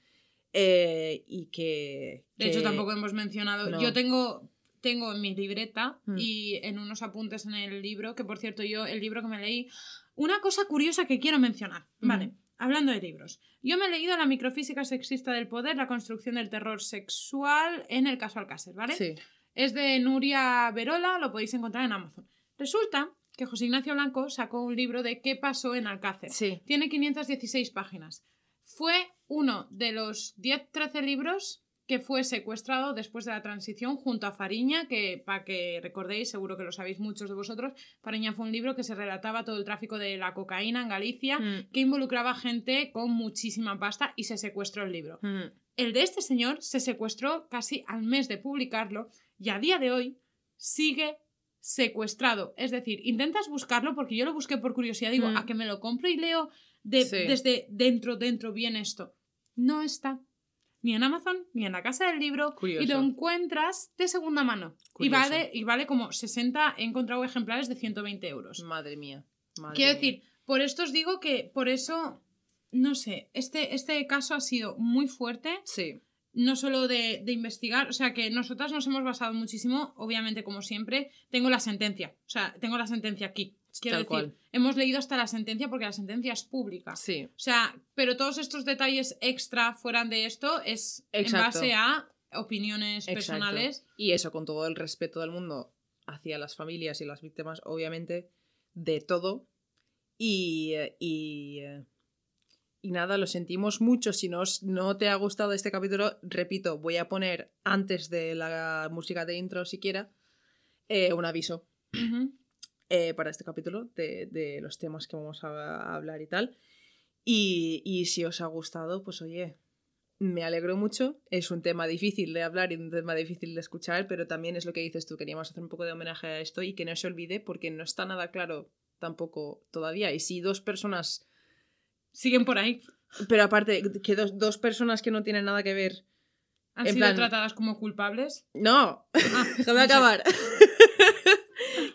eh, y que. De hecho, tampoco hemos mencionado. no. Yo tengo, tengo en mi libreta Mm. y en unos apuntes en el libro, que por cierto, yo, el libro que me leí, una cosa curiosa que quiero mencionar. Mm. Vale, hablando de libros. Yo me he leído La microfísica sexista del poder, la construcción del terror sexual en el caso Alcácer, ¿vale? Sí. Es de Nuria Verola, lo podéis encontrar en Amazon. Resulta que José Ignacio Blanco sacó un libro de qué pasó en Alcácer. Sí. Tiene 516 páginas. Fue uno de los 10-13 libros que fue secuestrado después de la transición junto a Fariña, que para que recordéis, seguro que lo sabéis muchos de vosotros, Fariña fue un libro que se relataba todo el tráfico de la cocaína en Galicia, Mm. que involucraba gente con muchísima pasta y se secuestró el libro. Mm. El de este señor se secuestró casi al mes de publicarlo y a día de hoy sigue secuestrado. Es decir, intentas buscarlo porque yo lo busqué por curiosidad, digo, Mm. a que me lo compro y leo de- Sí. desde dentro, dentro bien esto. No está. Ni en Amazon, ni en la casa del libro. Y lo encuentras de segunda mano. Y vale, y vale como 60, he encontrado ejemplares de 120 euros. Madre mía. madre Quiero mía. decir, por esto os digo que por eso, no sé, este, este caso ha sido muy fuerte, Sí. no solo de, de investigar, o sea que nosotras nos hemos basado muchísimo, obviamente como siempre, tengo la sentencia, o sea, tengo la sentencia aquí. Quiero Tal decir, cual. hemos leído hasta la sentencia porque la sentencia es pública. Sí. O sea, pero todos estos detalles extra fuera de esto es Exacto. en base a opiniones Exacto. personales. Y eso, con todo el respeto del mundo hacia las familias y las víctimas, obviamente, de todo. Y, eh, y, eh, y nada, lo sentimos mucho. Si no, no te ha gustado este capítulo, repito, voy a poner antes de la música de intro siquiera eh, un aviso Ujú. Eh, para este capítulo de, de los temas que vamos a, a hablar y tal. Y, y si os ha gustado, pues oye, me alegro mucho. Es un tema difícil de hablar y un tema difícil de escuchar, pero también es lo que dices tú. Queríamos hacer un poco de homenaje a esto y que no se olvide porque no está nada claro tampoco todavía. Y si dos personas, Siguen por ahí. pero aparte, que dos, dos personas que no tienen nada que ver. Han En sido plan- tratadas como culpables. No, Ah, déjame no sé.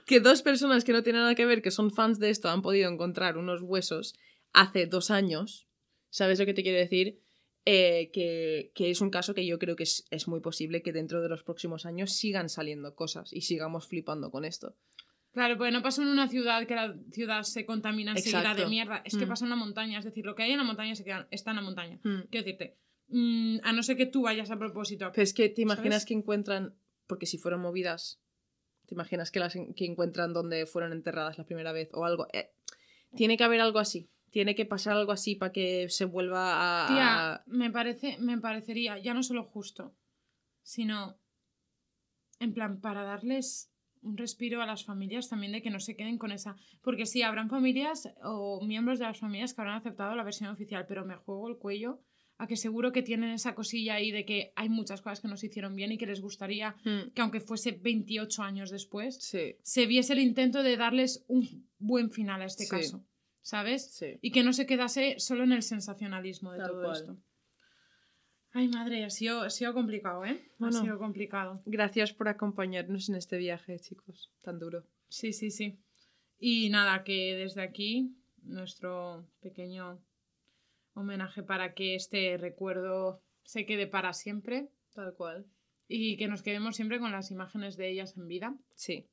Que dos personas que no tienen nada que ver, que son fans de esto, han podido encontrar unos huesos hace dos años. ¿Sabes lo que te quiero decir? Eh, que, que es un caso que yo creo que es, es muy posible que dentro de los próximos años sigan saliendo cosas y sigamos flipando con esto. Claro, porque no pasó en una ciudad que la ciudad se contamina enseguida de mierda. Es que Mm. pasa en la montaña. Es decir, lo que hay en la montaña se queda, está en la montaña. Hmm. Quiero decirte, mm, a no ser que tú vayas a propósito. Pero es que te imaginas ¿Sabes? que encuentran, porque si fueron movidas, te imaginas que las que encuentran donde fueron enterradas la primera vez o algo. Eh, tiene que haber algo así. Tiene que pasar algo así para que se vuelva a. Tía, me, parece, me parecería ya no solo justo, sino en plan para darles un respiro a las familias también de que no se queden con esa. Porque sí, habrán familias o miembros de las familias que habrán aceptado la versión oficial, pero me juego el cuello a que seguro que tienen esa cosilla ahí de que hay muchas cosas que no se hicieron bien y que les gustaría Hmm, que aunque fuese 28 años después, Sí, se viese el intento de darles un buen final a este Sí. caso, ¿sabes? sí. Y que no se quedase solo en el sensacionalismo de Tal todo cual. esto. Ay, madre, ha sido, ha sido complicado, ¿eh? Bueno. Ha sido complicado. Gracias por acompañarnos en este viaje, chicos. Tan duro. Sí, sí, sí. Y nada, que desde aquí, nuestro pequeño homenaje para que este recuerdo se quede para siempre Tal cual. y que nos quedemos siempre con las imágenes de ellas en vida. Sí.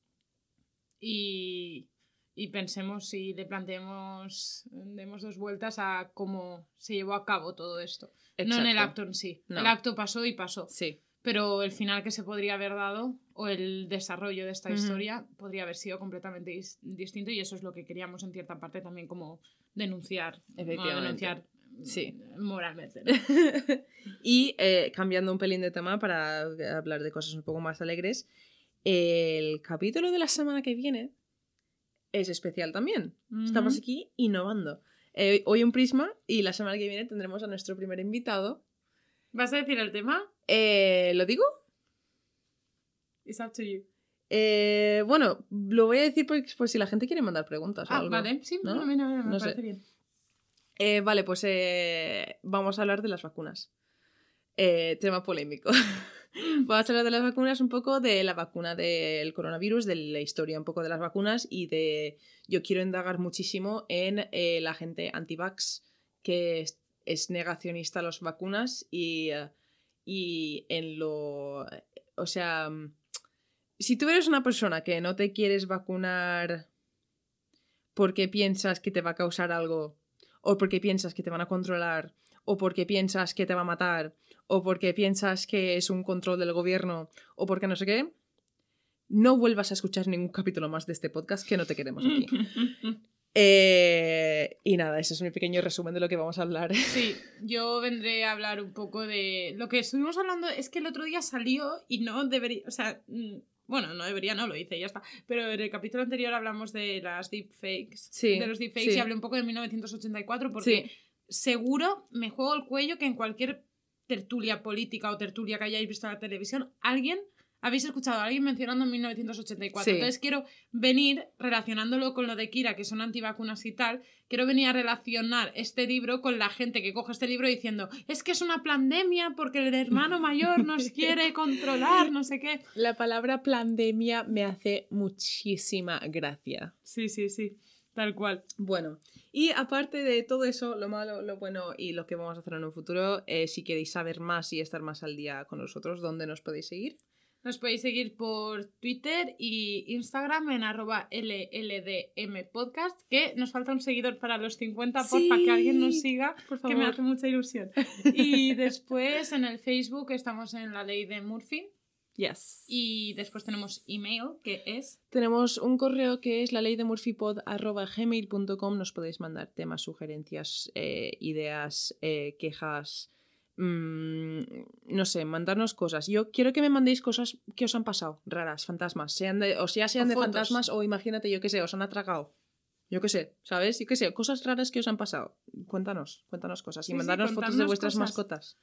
y, y pensemos y le planteemos, demos dos vueltas a cómo se llevó a cabo todo esto. No en el acto en sí. No. El acto pasó y pasó. Sí. Pero el final que se podría haber dado o el desarrollo de esta historia podría haber sido completamente dis- distinto y eso es lo que queríamos en cierta parte también como denunciar. Efectivamente. denunciar Sí. moralmente. ¿no? y eh, cambiando un pelín de tema para hablar de cosas un poco más alegres, el capítulo de la semana que viene es especial también. Estamos aquí innovando. Eh, hoy un prisma y la semana que viene tendremos a nuestro primer invitado. ¿Vas a decir el tema? Eh, ¿Lo digo? It's up to you. Eh, bueno, lo voy a decir por, por si la gente quiere mandar preguntas. o Ah, algo. vale. Sí, me sé. parece bien. Eh, vale, pues eh, vamos a hablar de las vacunas. Eh, tema polémico. vamos a hablar de las vacunas, un poco de la vacuna del coronavirus, de la historia un poco de las vacunas y de... Yo quiero indagar muchísimo en la gente anti-vax que es, negacionista a las vacunas y, y en lo... O sea, mm, si tú eres una persona que no te quieres vacunar porque piensas que te va a causar algo o porque piensas que te van a controlar, o porque piensas que te va a matar, o porque piensas que es un control del gobierno, o porque no sé qué, no vuelvas a escuchar ningún capítulo más de este podcast que no te queremos aquí. Eh, y nada, ese es mi pequeño resumen de lo que vamos a hablar. Sí, yo vendré a hablar un poco de lo que estuvimos hablando. Es que el otro día salió y no debería, o sea, mm, bueno, no debería, no lo hice, ya está. Pero en el capítulo anterior hablamos de las deepfakes. Sí, de los deepfakes sí. y hablé un poco de 1984 porque seguro me juego el cuello que en cualquier tertulia política o tertulia que hayáis visto en la televisión, alguien habéis escuchado a alguien mencionando 1984. Sí. Entonces quiero venir relacionándolo con lo de Kira, que son antivacunas y tal, quiero venir a relacionar este libro con la gente que coge este libro diciendo, es que es una pandemia porque el hermano mayor nos quiere controlar, no sé qué. La palabra pandemia me hace muchísima gracia. Sí, sí, sí, tal cual. Bueno, y aparte de todo eso, lo malo, lo bueno y lo que vamos a hacer en un futuro, eh, si queréis saber más y estar más al día con nosotros, ¿dónde nos podéis seguir? Nos podéis seguir por Twitter y Instagram en arroba LLDMpodcast, que nos falta un seguidor para los 50, porfa, Sí, que alguien nos siga, Por que me hace mucha ilusión. Y después en el Facebook estamos en la ley de Murphy Yes. y después tenemos email, que es... Tenemos un correo que es la ley de gmail.com. Nos podéis mandar temas, sugerencias, eh, ideas, eh, quejas. Mm, no sé, mandarnos cosas. Yo quiero que me mandéis cosas que os han pasado, raras, fantasmas. Sean de, o sea, sean O de fotos. fantasmas o imagínate, yo qué sé, os han atragado. Yo qué sé, ¿sabes? Yo qué sé, cosas raras que os han pasado. Cuéntanos, cuéntanos cosas. Y sí, mandarnos fotos de vuestras cosas. mascotas.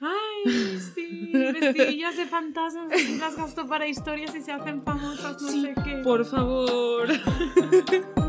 ¡Ay, sí! Vestidillas de fantasmas, las gasto para historias y se hacen famosas, no Sí, sé qué. Por favor.